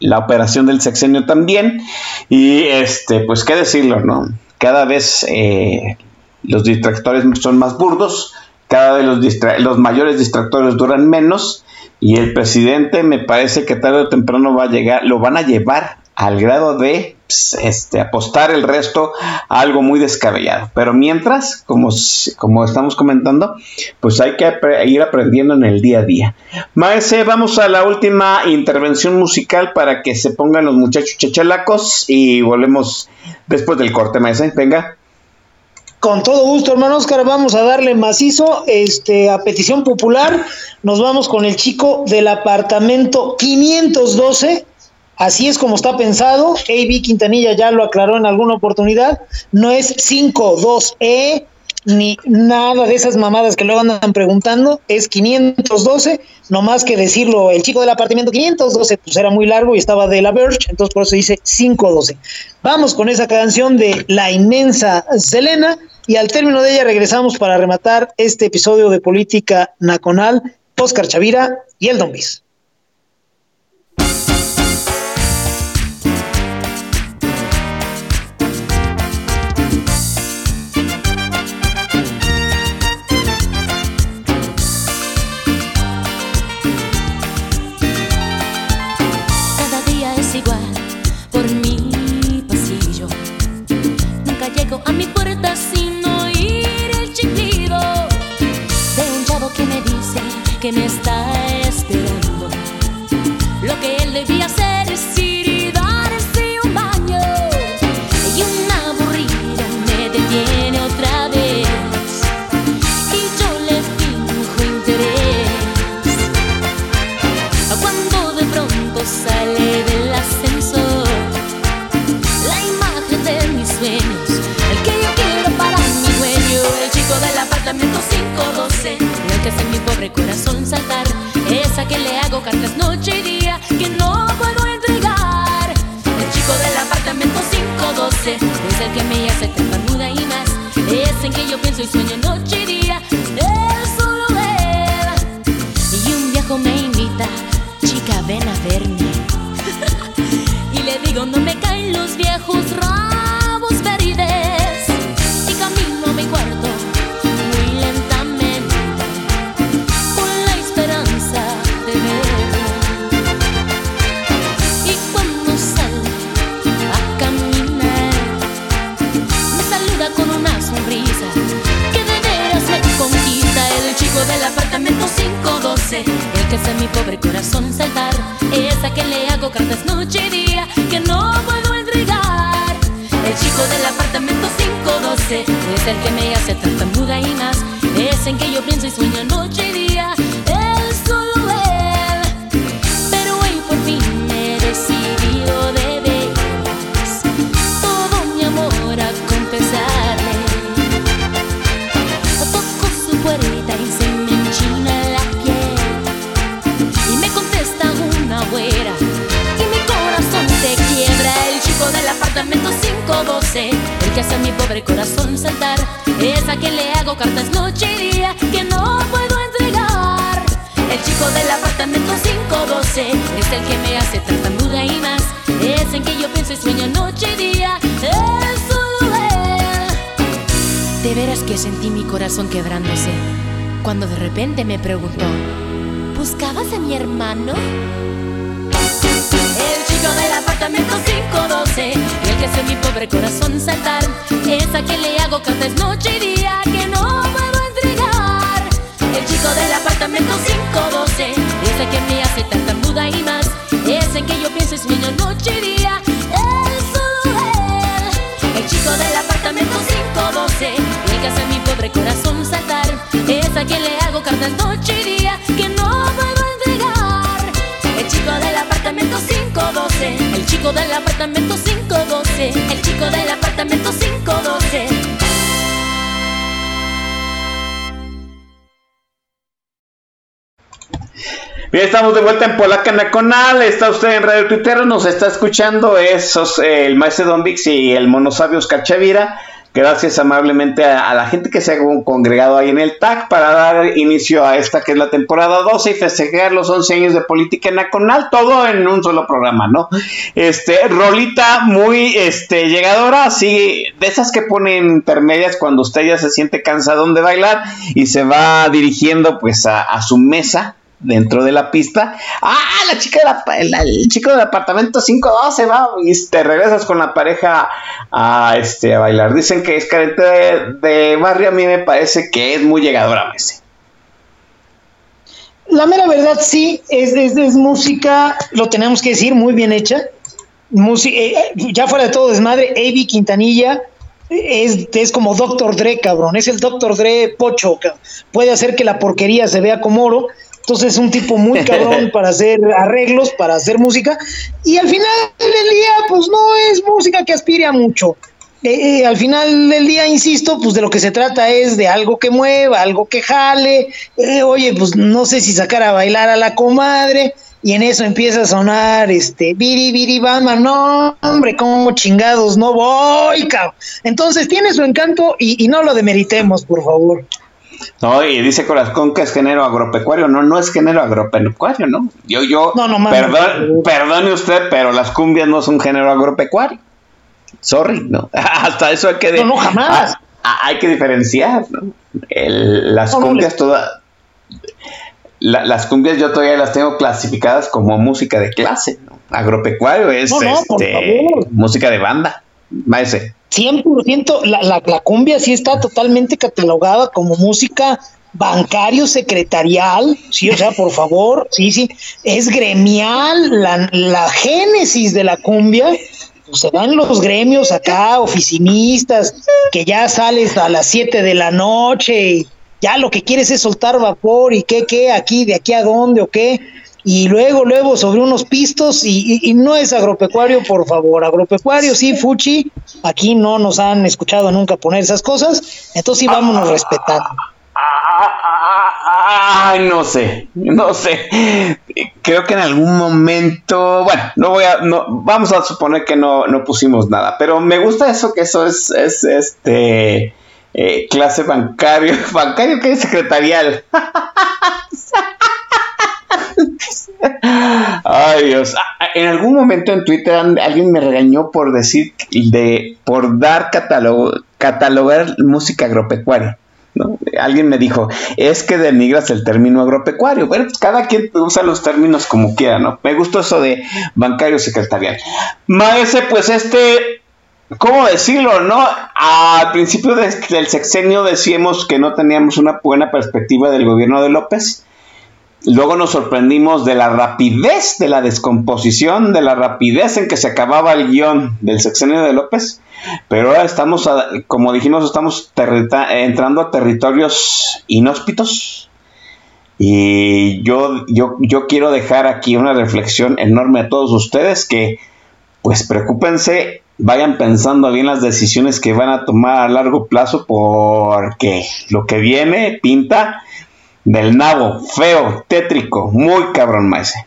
la operación del sexenio también, y este, pues qué decirlo, ¿no? Cada vez eh, los distractores son más burdos, cada vez los, los mayores distractores duran menos, y el presidente me parece que tarde o temprano va a llegar, lo van a llevar al grado de este, apostar el resto a algo muy descabellado. Pero mientras, como, como estamos comentando, pues hay que ir aprendiendo en el día a día. Maese, vamos a la última intervención musical para que se pongan los muchachos chachalacos y volvemos después del corte, Maese. Venga. Con todo gusto, hermano Oscar, vamos a darle macizo, este, a petición popular, nos vamos con el chico del apartamento 512, así es como está pensado, AB Quintanilla ya lo aclaró en alguna oportunidad, no es 52E, ni nada de esas mamadas que luego andan preguntando, es 512, no más que decirlo, el chico del apartamento 512, pues era muy largo y estaba de la Verge, entonces por eso dice 512. Vamos con esa canción de La inmensa Selena, y al término de ella regresamos para rematar este episodio de Política Nacional, Oscar Chavira y el Don Bis. Que me está esperando. Lo que él debía hacer es ir y darse un baño. Y una aburrida me detiene otra vez. Y yo le finjo interés. Cuando de pronto sale del ascensor La imagen de mis sueños El que yo quiero para mi dueño El chico del apartamento 512 El que hace mi pobre corazón saltar. Esa que le hago cartas noche y día Que no puedo entregar. El chico del apartamento 512 Es el que me hace tartamuda y más. Es en que yo pienso y sueño noche y día Es solo él y un viejo me invita, chica, ven a verme. *laughs* y le digo, no me caen los viejos rabos chico del apartamento 512 el que hace mi pobre corazón saltar esa que le hago cartas noche y día que no puedo entregar. El chico del apartamento 512 es el que me hace tartamuda y más. Es en que yo pienso y sueño noche y corazón quebrándose cuando de repente me preguntó, ¿buscabas a mi hermano? El chico del apartamento 512, el que hace mi pobre corazón saltar, esa que le hago cartas noche y día que no puedo entregar. El chico del apartamento 512, ese que me hace tartamuda y más, pobre corazón saltar, esa que le hago cartas noche y día que no puedo entregar. El chico del apartamento 512, el chico del apartamento 512, el chico del apartamento 512. Bien, estamos de vuelta en Polaca Nacional. Está usted en Radio Twitter, nos está escuchando esos, eh, el maestro Don Vix y el monosabio Oscar Chavira. Gracias amablemente a, la gente que se ha congregado ahí en el TAC para dar inicio a esta que es la temporada 12 y festejar los 11 años de política nacional, todo en un solo programa, ¿no? Este, rolita muy este, llegadora, así, de esas que ponen intermedias cuando usted ya se siente cansadón de bailar y se va dirigiendo pues a su mesa dentro de la pista. ¡Ah! La chica de la, chico del apartamento 512 va y te regresas con la pareja a, este, a bailar. Dicen que es carente de, barrio. A mí me parece que es muy llegadora, Messi. La mera verdad, sí, es, es, música, lo tenemos que decir, muy bien hecha. Música, eh, ya fuera de todo desmadre, Avi Quintanilla es, es como Dr. Dre, cabrón. Es el Dr. Dre pocho, cabrón. Puede hacer que la porquería se vea como oro. Entonces es un tipo muy *laughs* cabrón para hacer arreglos, para hacer música. Y al final del día, pues no es música que aspire a mucho. Eh, eh, al final del día, insisto, pues de lo que se trata es de algo que mueva, algo que jale. Eh, oye, pues no sé si sacar a bailar a la comadre. Y en eso empieza a sonar este Biri Biri Bama. No, hombre, como chingados, no voy, cabrón. Entonces tiene su encanto y, y no lo demeritemos, por favor. No, y dice Corazón que es género agropecuario. No, no es género agropecuario, ¿no? Yo, yo, No, no perdón, perdone usted, pero las cumbias no son género agropecuario. Sorry, ¿no? *laughs* Hasta eso hay que... de- No, no, jamás. Ah, ah, hay que diferenciar, ¿no? El- las No, no, cumbias todas... la- las cumbias yo todavía las tengo clasificadas como música de clase, ¿no? Agropecuario es No, no, este, música de banda. Maese. 100%, la, la, la cumbia sí está totalmente catalogada como música bancario secretarial, sí, o sea, por favor, sí, sí, es gremial, la, la génesis de la cumbia, pues, se da en los gremios acá, oficinistas, que ya sales a las 7 de la noche y ya lo que quieres es soltar vapor y qué, qué, aquí, de aquí a dónde o qué, y luego, luego sobre unos pistos y, no es agropecuario, por favor, agropecuario sí, Fuchi, aquí no nos han escuchado nunca poner esas cosas, entonces sí vámonos respetando. Ay, no sé, no sé. Creo que en algún momento, bueno, no voy a, no, vamos a suponer que no, no pusimos nada, pero me gusta eso que eso es, es este eh, clase bancario, *laughs* bancario que es secretarial. *laughs* Ay, Dios. Ah, En algún momento en Twitter alguien me regañó por decir de por dar catalogo, catalogar música agropecuaria. ¿no? Alguien me dijo, es que denigras el término agropecuario. Bueno, pues cada quien usa los términos como quiera, ¿no? Me gustó eso de bancario secretarial. Maese, pues este, ¿cómo decirlo, no? Al principio de- del sexenio decíamos que no teníamos una buena perspectiva del gobierno de López. Luego nos sorprendimos de la rapidez de la descomposición, de la rapidez en que se acababa el guion del sexenio de López. Pero ahora estamos, a- como dijimos, estamos entrando a territorios inhóspitos. Y yo, yo, yo quiero dejar aquí una reflexión enorme a todos ustedes que, pues, preocúpense, vayan pensando bien las decisiones que van a tomar a largo plazo porque lo que viene pinta del nabo, feo, tétrico, muy cabrón, maese.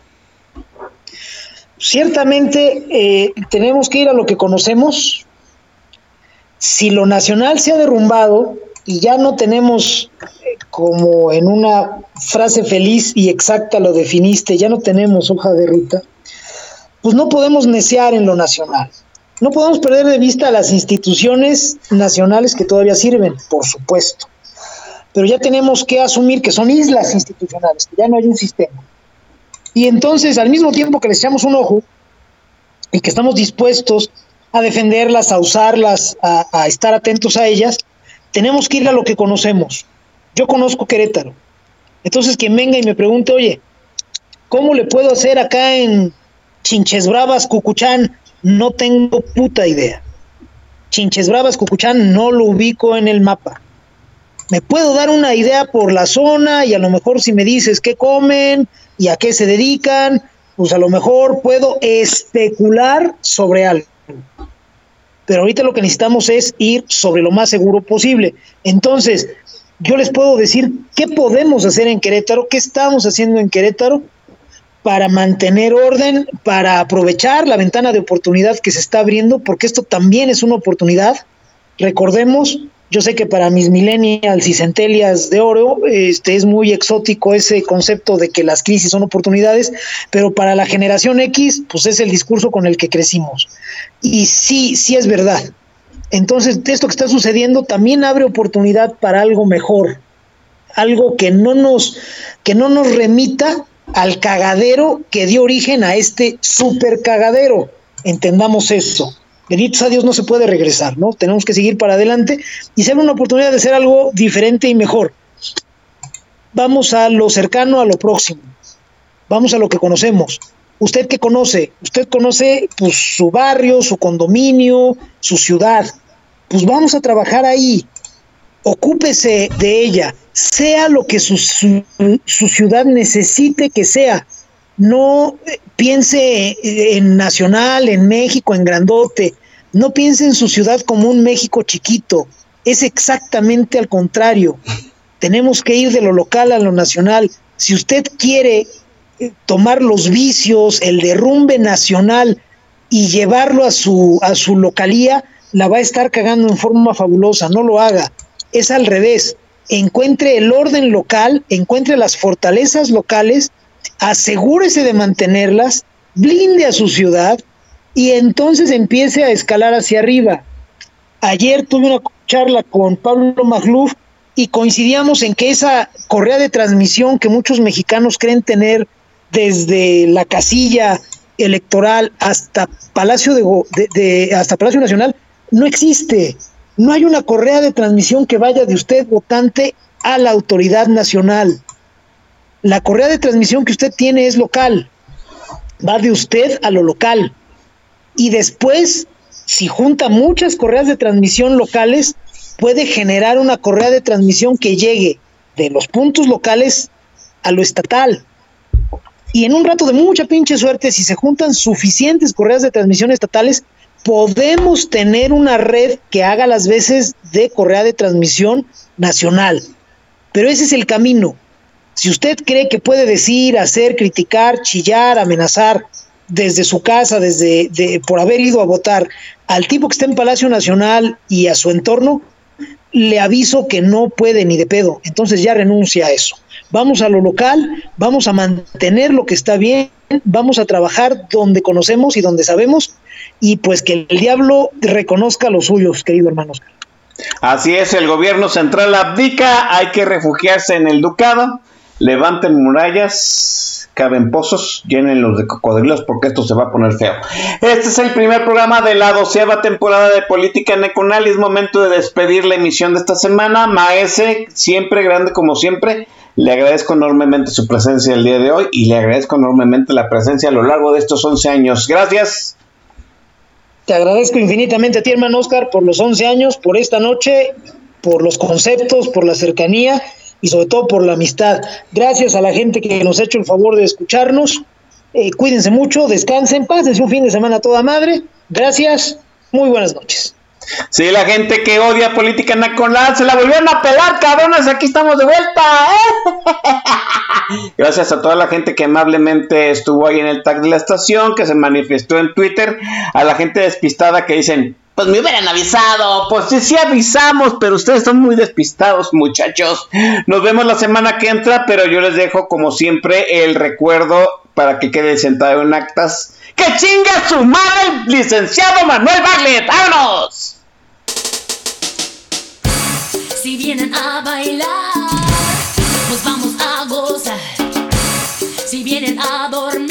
Ciertamente eh, tenemos que ir a lo que conocemos. Si lo nacional se ha derrumbado y ya no tenemos, eh, como en una frase feliz y exacta lo definiste, ya no tenemos hoja de ruta, pues no podemos necear en lo nacional. No podemos perder de vista las instituciones nacionales que todavía sirven, por supuesto. Pero ya tenemos que asumir que son islas institucionales, que ya no hay un sistema. Y entonces, al mismo tiempo que les echamos un ojo y que estamos dispuestos a defenderlas, a usarlas, a, estar atentos a ellas, tenemos que ir a lo que conocemos. Yo conozco Querétaro. Entonces, quien venga y me pregunte, oye, ¿cómo le puedo hacer acá en Chinches Bravas, Cucuchán? No tengo puta idea. Chinches Bravas, Cucuchán, no lo ubico en el mapa. Me puedo dar una idea por la zona y a lo mejor si me dices qué comen y a qué se dedican, pues a lo mejor puedo especular sobre algo. Pero ahorita lo que necesitamos es ir sobre lo más seguro posible. Entonces, yo les puedo decir qué podemos hacer en Querétaro, qué estamos haciendo en Querétaro para mantener orden, para aprovechar la ventana de oportunidad que se está abriendo, porque esto también es una oportunidad. Recordemos, yo sé que para mis millennials y centelias de oro este, es muy exótico ese concepto de que las crisis son oportunidades, pero para la generación X, pues es el discurso con el que crecimos. Y sí, sí es verdad. Entonces, esto que está sucediendo también abre oportunidad para algo mejor. algo que no nos, que no nos remita al cagadero que dio origen a este super cagadero. Entendamos eso. Benditos a Dios no se puede regresar, ¿no? Tenemos que seguir para adelante y ser una oportunidad de hacer algo diferente y mejor. Vamos a lo cercano, a lo próximo. Vamos a lo que conocemos. ¿Usted qué conoce? Usted conoce pues, su barrio, su condominio, su ciudad. Pues vamos a trabajar ahí. Ocúpese de ella, sea lo que su, su ciudad necesite que sea. No piense en Nacional, en México, en Grandote. No piense en su ciudad como un México chiquito. Es exactamente al contrario. Tenemos que ir de lo local a lo nacional. Si usted quiere eh, tomar los vicios, el derrumbe nacional y llevarlo a su, a su localía, la va a estar cagando en forma fabulosa. No lo haga. Es al revés. Encuentre el orden local, encuentre las fortalezas locales, asegúrese de mantenerlas, blinde a su ciudad y entonces empiece a escalar hacia arriba. Ayer tuve una charla con Pablo Magluf y coincidíamos en que esa correa de transmisión que muchos mexicanos creen tener desde la casilla electoral hasta Palacio de, hasta Palacio Nacional no existe. No hay una correa de transmisión que vaya de usted votante a la autoridad nacional. La correa de transmisión que usted tiene es local. Va de usted a lo local. Y después, si junta muchas correas de transmisión locales, puede generar una correa de transmisión que llegue de los puntos locales a lo estatal. Y en un rato de mucha pinche suerte, si se juntan suficientes correas de transmisión estatales, podemos tener una red que haga las veces de correa de transmisión nacional. Pero ese es el camino. Si usted cree que puede decir, hacer, criticar, chillar, amenazar desde su casa, desde de, por haber ido a votar al tipo que está en Palacio Nacional y a su entorno, le aviso que no puede ni de pedo. Entonces ya renuncia a eso. Vamos a lo local, vamos a mantener lo que está bien, vamos a trabajar donde conocemos y donde sabemos y pues que el diablo reconozca los suyos, querido hermano Oscar. Así es, el gobierno central abdica, hay que refugiarse en el ducado, levanten murallas, caben pozos, llénenlos de cocodrilos porque esto se va a poner feo. Este es el primer programa de la doceava temporada de Política Neconal y es momento de despedir la emisión de esta semana. Maese, siempre grande como siempre, le agradezco enormemente su presencia el día de hoy y le agradezco enormemente la presencia a lo largo de estos 11 años. Gracias. Te agradezco infinitamente a ti, hermano Oscar, por los 11 años, por esta noche, por los conceptos, por la cercanía y sobre todo por la amistad. Gracias a la gente que nos ha hecho el favor de escucharnos. Eh, cuídense mucho, descansen, pásense un fin de semana toda madre. Gracias, muy buenas noches. Sí, la gente que odia política nacional se la volvieron a pelar, cabrones. Aquí estamos de vuelta. ¿eh? *laughs* Gracias a toda la gente que amablemente estuvo ahí en el tag de la estación, que se manifestó en Twitter. A la gente despistada que dicen, pues me hubieran avisado. Pues sí, sí avisamos, pero ustedes son muy despistados, muchachos. Nos vemos la semana que entra, pero yo les dejo, como siempre, el recuerdo para que quede sentado en actas. ¡Que chinga su madre licenciado Manuel Barlet! ¡Vámonos! Si vienen a bailar, pues vamos a gozar. Si vienen a dormir,